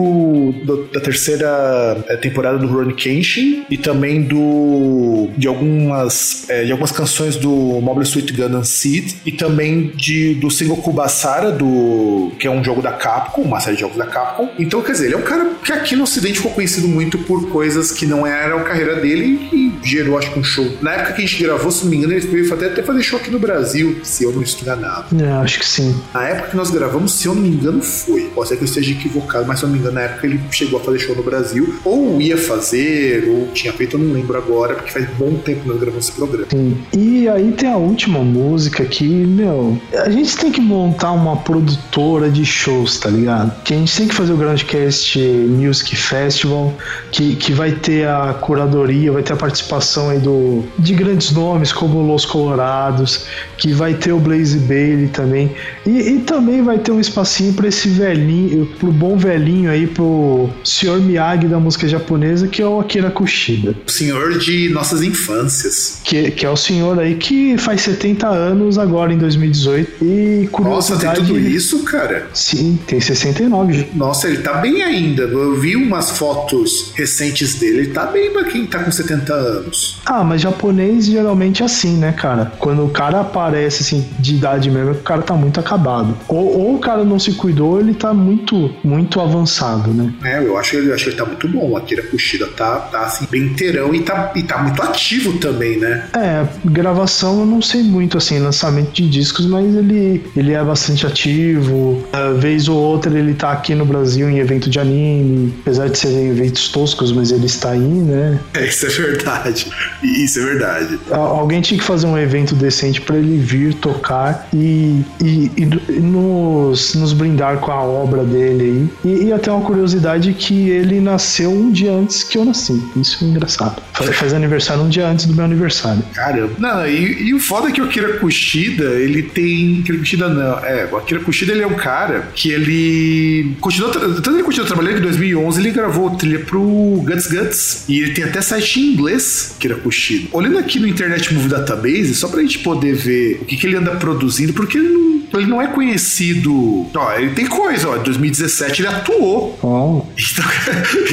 do- da terceira eh, temporada do Rurouni Kenshin e também do de algumas eh, de algumas canções do Mobile Suit Gundam Seed e também de, do single Kubasara do que é um jogo da Capcom, uma série de jogos da Capcom. Então, quer dizer, ele é um cara que aqui no ocidente ficou conhecido muito por coisas que não eram a carreira dele e gerou acho que um show. Na época que a gente gravou, se não me engano, ele veio até, até fazer show aqui no Brasil, se eu não estou enganado. É, acho que sim. Na época que nós gravamos, se eu não me engano, foi. Pode ser que eu esteja equivocado, mas se eu não me engano, na época ele chegou a fazer show no Brasil. Ou ia fazer, ou tinha feito, eu não lembro agora, porque faz bom tempo que nós gravamos esse programa. Sim. E aí tem a última música que, meu, a gente tem que montar uma produtora de shows, tá ligado? Que a gente tem que fazer o Groundcast Music Festival, que, que vai ter a curadoria, vai ter a participação aí do, de grandes nomes como Los Colorados, que vai ter o Blaze Bailey também. E, e também vai ter um espacinho pra esse velhinho, pro bom velhinho aí, pro Sr. Miyagi da música japonesa, que é o Akira Kushida. O senhor de nossas infâncias. Que, que é o senhor aí que faz 70 anos agora em 2018. E Nossa, curiosidade. tem tudo isso, cara? Sim, tem 69. já. Nossa, ele tá bem ainda. Eu vi umas fotos recentes dele. Ele tá bem pra quem tá com 70 anos. Ah, mas japonês geralmente é assim, né, cara? Quando o cara aparece assim de idade mesmo, o cara tá muito acabado. Ou, ou o cara não se cuidou, ou ele tá muito, muito avançado, né? É, eu acho, eu acho que ele tá muito bom. O Akira Kushida tá, tá assim, bem inteirão e tá, e tá muito ativo também, né? É, gravação eu não sei muito assim, lançamento de discos, mas ele, ele é bastante ativo. Ah, vez ou outra ele tá aqui no Brasil em evento de anime, apesar de serem eventos toscos, mas ele está aí, né? É, isso é verdade. Isso é verdade. Al- Alguém tinha que fazer um evento decente pra ele vir tocar e, e- e nos, nos brindar com a obra dele aí. E, e até uma curiosidade que ele nasceu um dia antes que eu nasci. Isso é engraçado. Faz, faz aniversário um dia antes do meu aniversário. Caramba. Não, e, e o foda é que o Akira Kushida, ele tem. Akira Kushida não. É, o Akira Kushida ele é um cara que ele. Continuou, tanto ele continuou trabalhando em 2011, ele gravou trilha pro Guts Guts. E ele tem até site em inglês, Akira Kushida. Olhando aqui no Internet Movie Database, só pra gente poder ver o que, que ele anda produzindo, porque ele não. Ele não é conhecido. Ó, ele tem coisa, ó. Em 2017 ele atuou. Oh, Então,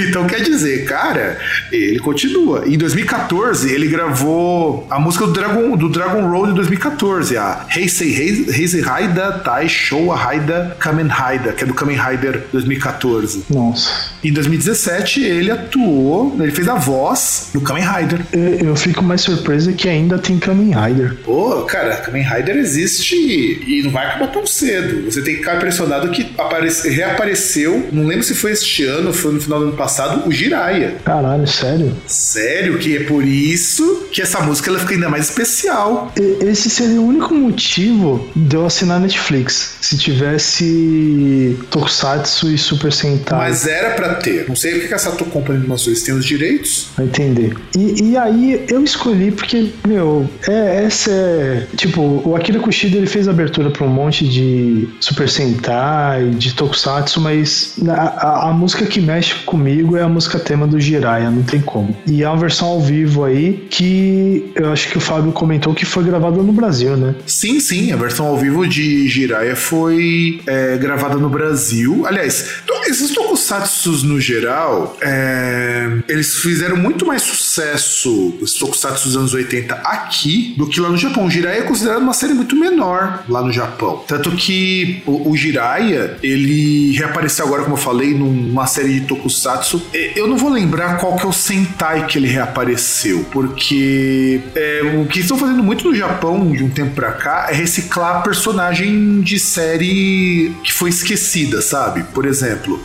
então quer dizer, cara, ele continua. Em 2014, ele gravou a música do Dragon, do Dragon Road de 2014, a Heisei Heisei Haida Tai Showa Haida Kamen Rider, que é do Kamen Rider 2014. nossa. Em 2017, ele atuou, ele fez a voz do Kamen Rider. Eu, eu fico mais surpreso que ainda tem Kamen Rider. Pô, cara, Kamen Rider existe e não vai acabar tão cedo. Você tem que ficar impressionado que aparece, reapareceu, não lembro se foi este ano, foi no final do ano passado, o Jiraiya. Caralho, sério? Sério, que é por isso que essa música ela fica ainda mais especial. Esse seria o único motivo de eu assinar Netflix. Se tivesse Tokusatsu e Super Sentai. Mas era pra ter. Não sei porque que a Sato Company lançou, eles têm os direitos. Vai entender. E, e aí eu escolhi porque, meu, é, essa é. Tipo, o Akira Kushida ele fez abertura pra um monte de Super Sentai, de Tokusatsu, mas a, a- a música que mexe comigo é a música tema do Jiraiya, não tem como. E é uma versão ao vivo aí que eu acho que o Fábio comentou que foi gravada no Brasil, né? Sim, sim, a versão ao vivo de Jiraiya foi é, gravada no Brasil. Aliás, esses tokusatsus no geral, é, eles fizeram muito mais sucesso, os tokusatsus dos anos 80 aqui, do que lá no Japão. O Jiraiya é considerado uma série muito menor lá no Japão. Tanto que o, o Jiraiya, ele reapareceu agora, como eu falei, numa série de tokusatsu. Eu não vou lembrar qual que é o Sentai que ele reapareceu, porque é, o que estão fazendo muito no Japão de um tempo pra cá é reciclar personagem de série que foi esquecida, sabe? Por exemplo,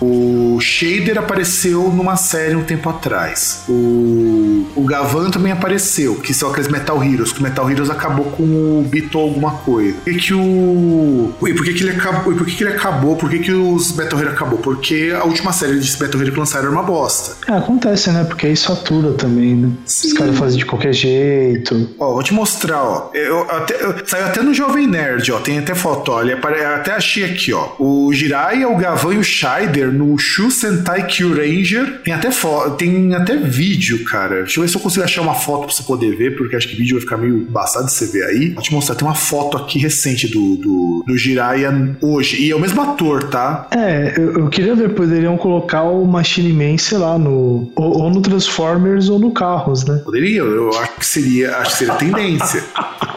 o Shader apareceu numa série um tempo atrás. O, o Gavan também apareceu, que são aqueles Metal Heroes, que o Metal Heroes acabou com o Beatle alguma coisa. Por que, que o. E por que, que ele acabou? E por que, que ele acabou? Por que, que os Metal Heroes acabou? Porque a última série de Metal Hero que lançaram era uma bosta. É, acontece, né? Porque aí satura também, né? Os Sim. caras fazem de qualquer jeito. Ó, vou te mostrar, ó. Eu, até, eu- saiu até no Jovem Nerd, ó. Tem até foto, ó. Ele apare- até achei aqui, ó. O Jiraiya, o Gavan e o Scheider no Shu Sentai Q Ranger. Tem até foto, tem até vídeo, cara. Deixa eu ver se eu consigo achar uma foto pra você poder ver, porque acho que vídeo vai ficar meio embaçado de você ver aí. Vou te mostrar, tem uma foto aqui recente do, do, do Jiraiya hoje. E é o mesmo ator, tá? É, eu, eu queria ver, poderiam colocar o Machine Man, sei lá, no. Ou, ou no Transformers ou no Carros, né? Poderia, eu acho que seria, acho que seria tendência.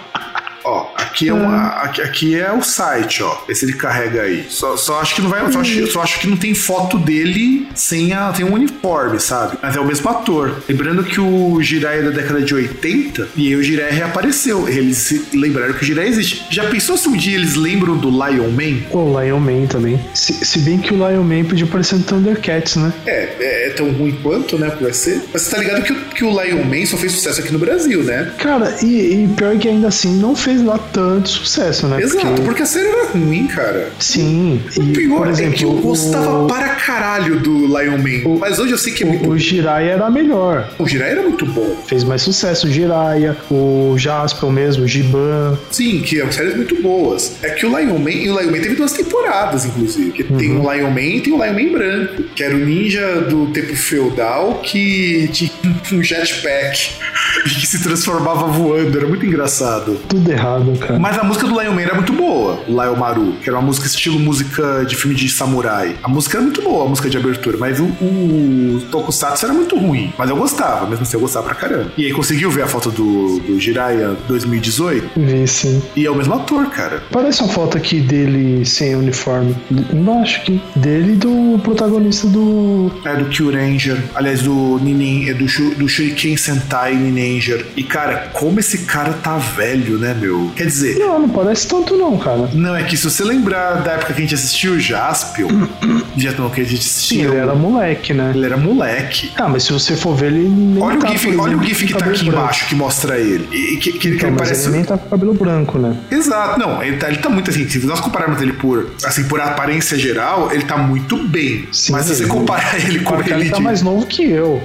Aqui é, uma, aqui, aqui é o site, ó. Vê se ele carrega aí. Só, só acho que não vai. Só acho, só acho que não tem foto dele sem a. Tem um uniforme, sabe? Mas é o mesmo ator. Lembrando que o Jiraiya é da década de 80 e aí o Jiraiya reapareceu. Eles se lembraram que o Jiraiya existe. Já pensou se um dia eles lembram do Lion Man? O Lion Man também. Se, se bem que o Lion Man podia aparecer no Thundercats, né? É, é, é tão ruim quanto, né? Vai ser. Mas você tá ligado que, o- que o Lion Man só fez sucesso aqui no Brasil, né? Cara, e, e pior que ainda assim, não fez lá tanto tanto sucesso, né? Exato, porque... a série era ruim, cara. Sim. O E, pior por exemplo, é que eu gostava o, para caralho do Lion Man. mas hoje eu sei que é muito o, o Jiraiya era melhor. O Jirai era muito bom. Fez mais sucesso o Jiraiya, o Jaspion mesmo, o Giban. Sim, que são séries muito boas. É que o Lion Man, e o Lion Man teve duas temporadas, inclusive. Que Tem Uhum. o Lion Man e tem o Lion Man branco, que era o ninja do tempo feudal que tinha um jetpack e que se transformava voando. Era muito engraçado. Tudo errado, cara. Mas a música do Lion Man era muito boa, o Lion Maru, que era uma música estilo música de filme de samurai. A música era muito boa, a música de abertura, mas o, o Tokusatsu era muito ruim. Mas eu gostava, mesmo assim eu gostava pra caramba. E aí conseguiu ver a foto do, do Jiraiya 2018? Vi sim. E é o mesmo ator, cara. Parece uma foto aqui dele sem uniforme. Embaixo aqui. Dele e do protagonista do. É do Kyuranger, aliás, do Ninin, é do, do Shuriken Sentai Ninja. E cara, como esse cara tá velho, né, meu? Quer dizer, Não, não parece tanto, não, cara. não é que se você lembrar da época que a gente assistiu o Jaspion, já não que a gente Sim, assistiu. ele era moleque, né? ele era moleque. Ah, mas se você for ver, ele nem Olha tá, o GIF, olha o GIF que tá cabelo aqui branco. embaixo que mostra ele. E que, que Então, ele parece. ele nem tá com cabelo branco, né? Exato, não, ele tá, ele tá muito assim. Se nós compararmos ele por, assim, por aparência geral, ele tá muito bem. Sim, Mas se você comparar ele com ele ele tá mais novo que eu.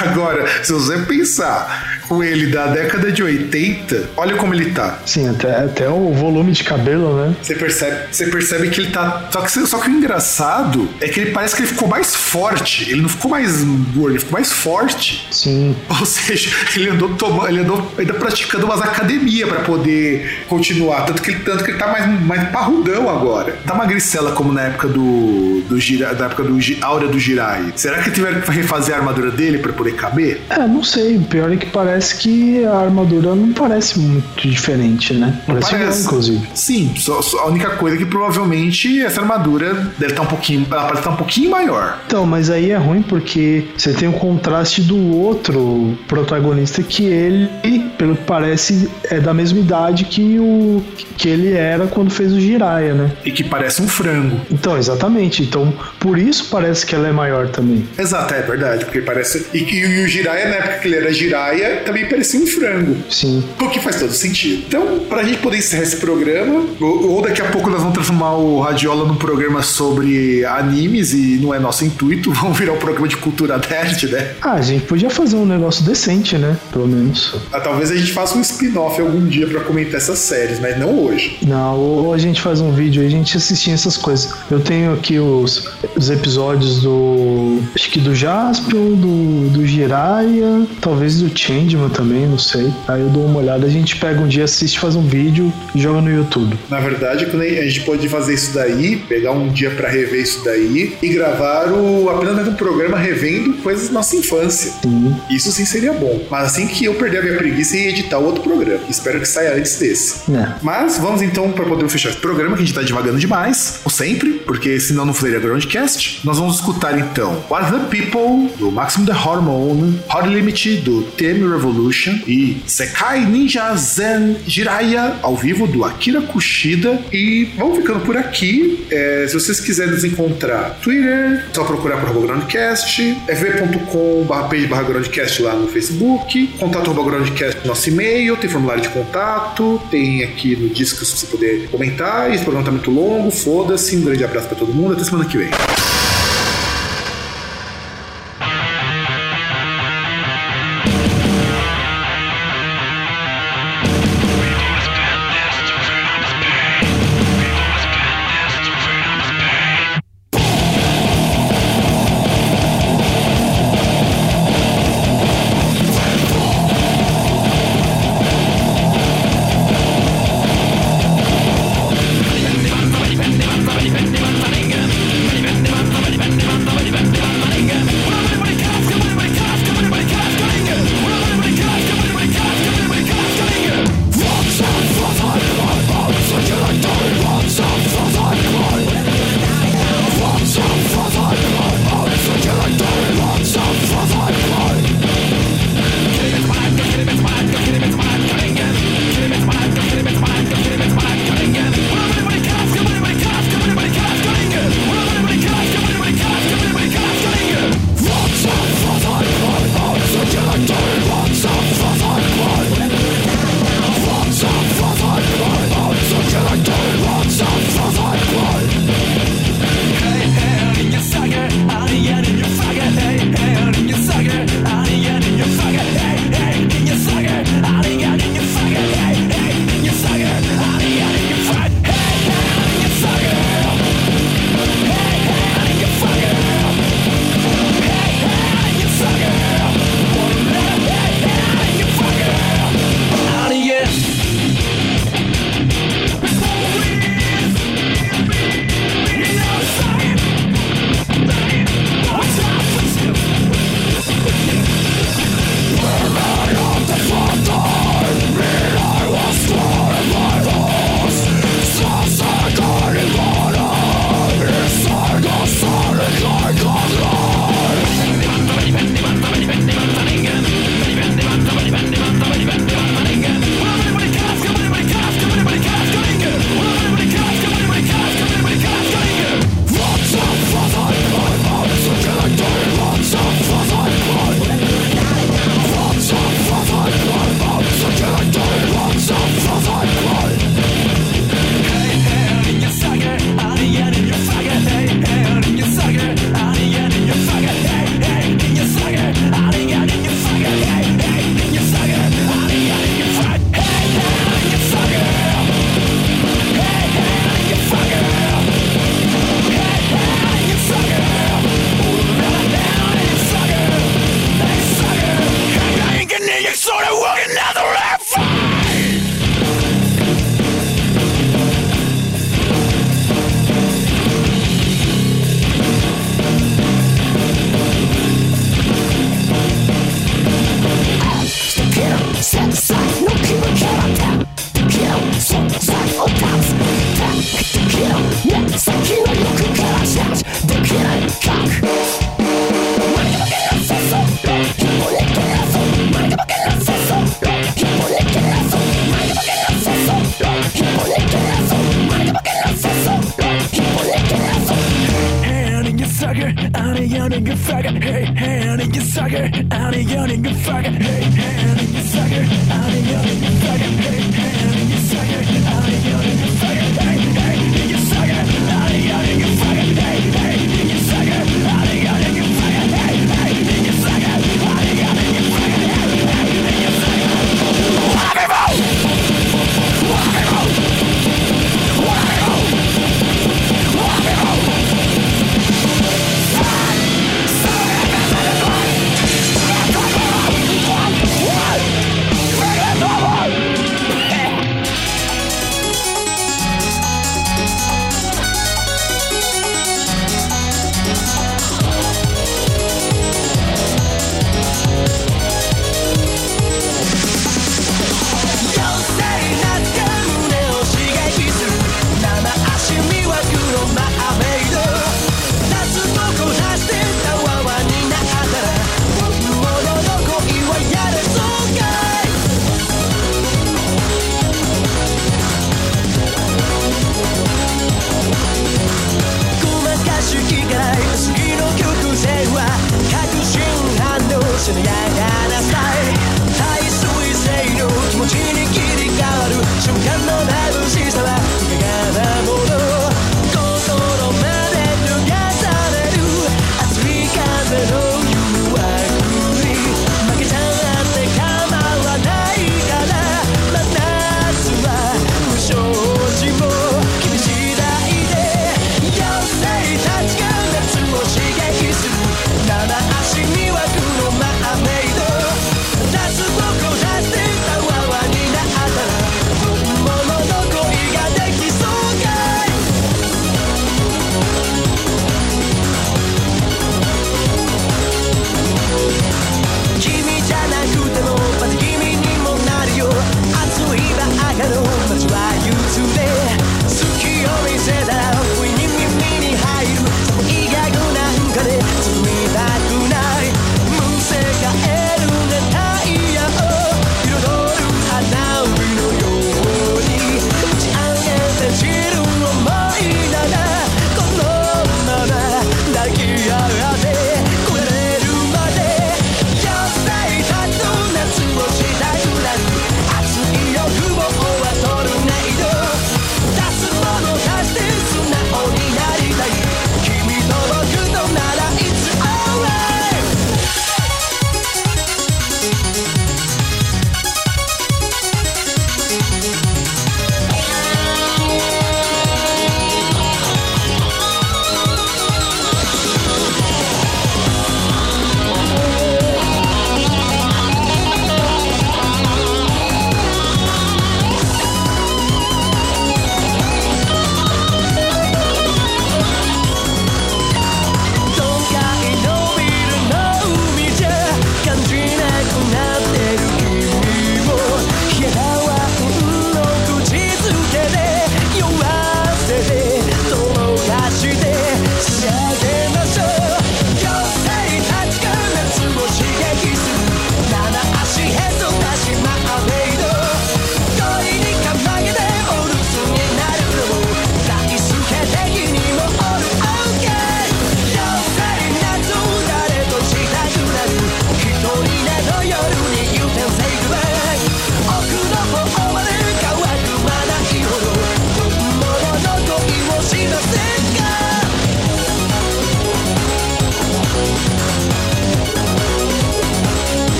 Agora, se você pensar com ele da década de 80, olha como ele tá. Sim, até, até o volume de cabelo, né? Você percebe, você percebe que ele tá. Só que, só que o engraçado é que ele parece que ele ficou mais forte. Ele não ficou mais gordo, ele ficou mais forte. Sim. Ou seja, ele andou tomando, ele andou ainda praticando umas academias pra poder continuar. Tanto que, ele, tanto que ele tá mais, mais parrudão agora. Tá magricela como na época do. do da época do Áurea do Jirai. Será que tiveram que refazer a armadura dele pra poder caber? É, não sei. O pior é que parece que a armadura não parece muito diferente, né? Não Parece, igual, inclusive. Sim, só, só a única coisa é que provavelmente essa armadura deve estar um pouquinho. Ela parece estar um pouquinho maior. Então, mas aí é ruim porque você tem o contraste do outro protagonista que ele, pelo que parece, é da mesma idade que o que ele era quando fez o Jiraiya, né? E que parece um frango. Então, exatamente. Então, por isso parece que ela é maior também. Exato, é verdade, porque parece. E, que e o Jiraiya, na época que ele era Jiraiya, também parecia um frango. Sim. O que faz todo sentido. Então, pra gente poder encerrar esse programa, ou, ou daqui a pouco nós vamos transformar o Radiola num programa sobre animes e não é nosso intuito, vamos virar um programa de cultura nerd, né? Ah, a gente podia fazer um negócio decente, né? Pelo menos. Ah, talvez a gente faça um spin-off algum dia pra comentar essas séries, mas não hoje. Não, ou a gente faz um vídeo aí, a gente assistir essas coisas. Eu tenho aqui os, os episódios do. Acho que do Jaspion, do, do Jiraiya, talvez do Changeman também, não sei. Aí eu dou uma olhada, a gente pega um dia, assiste, faz um vídeo e joga no YouTube. Na verdade, a gente pode fazer isso daí, pegar um dia pra rever isso daí e gravar o apenas um programa revendo coisas da nossa infância. Sim. Isso sim seria bom. Mas assim que eu perder a minha preguiça e editar outro programa. Espero que saia antes desse. É. Mas vamos então, para poder fechar esse programa, que a gente tá devagando demais, ou sempre, porque senão não seria Groundcast. Nós vamos escutar então What the People, do Maximum the Hormone, Limit, do Theme Revolution e Sekai Ninja Zen Jiraiya, ao vivo, do Akira Kushida. E vamos ficando por aqui. É, se vocês quiserem nos encontrar Twitter, só procurar por Groundcast, fv.com page barra Groundcast lá no Facebook, contato Groundcast no nosso e-mail, tem formulário de contato, tem aqui no disco se você puder comentar. Esse programa tá muito longo, foda-se. Um grande abraço pra todo mundo, até semana que vem.「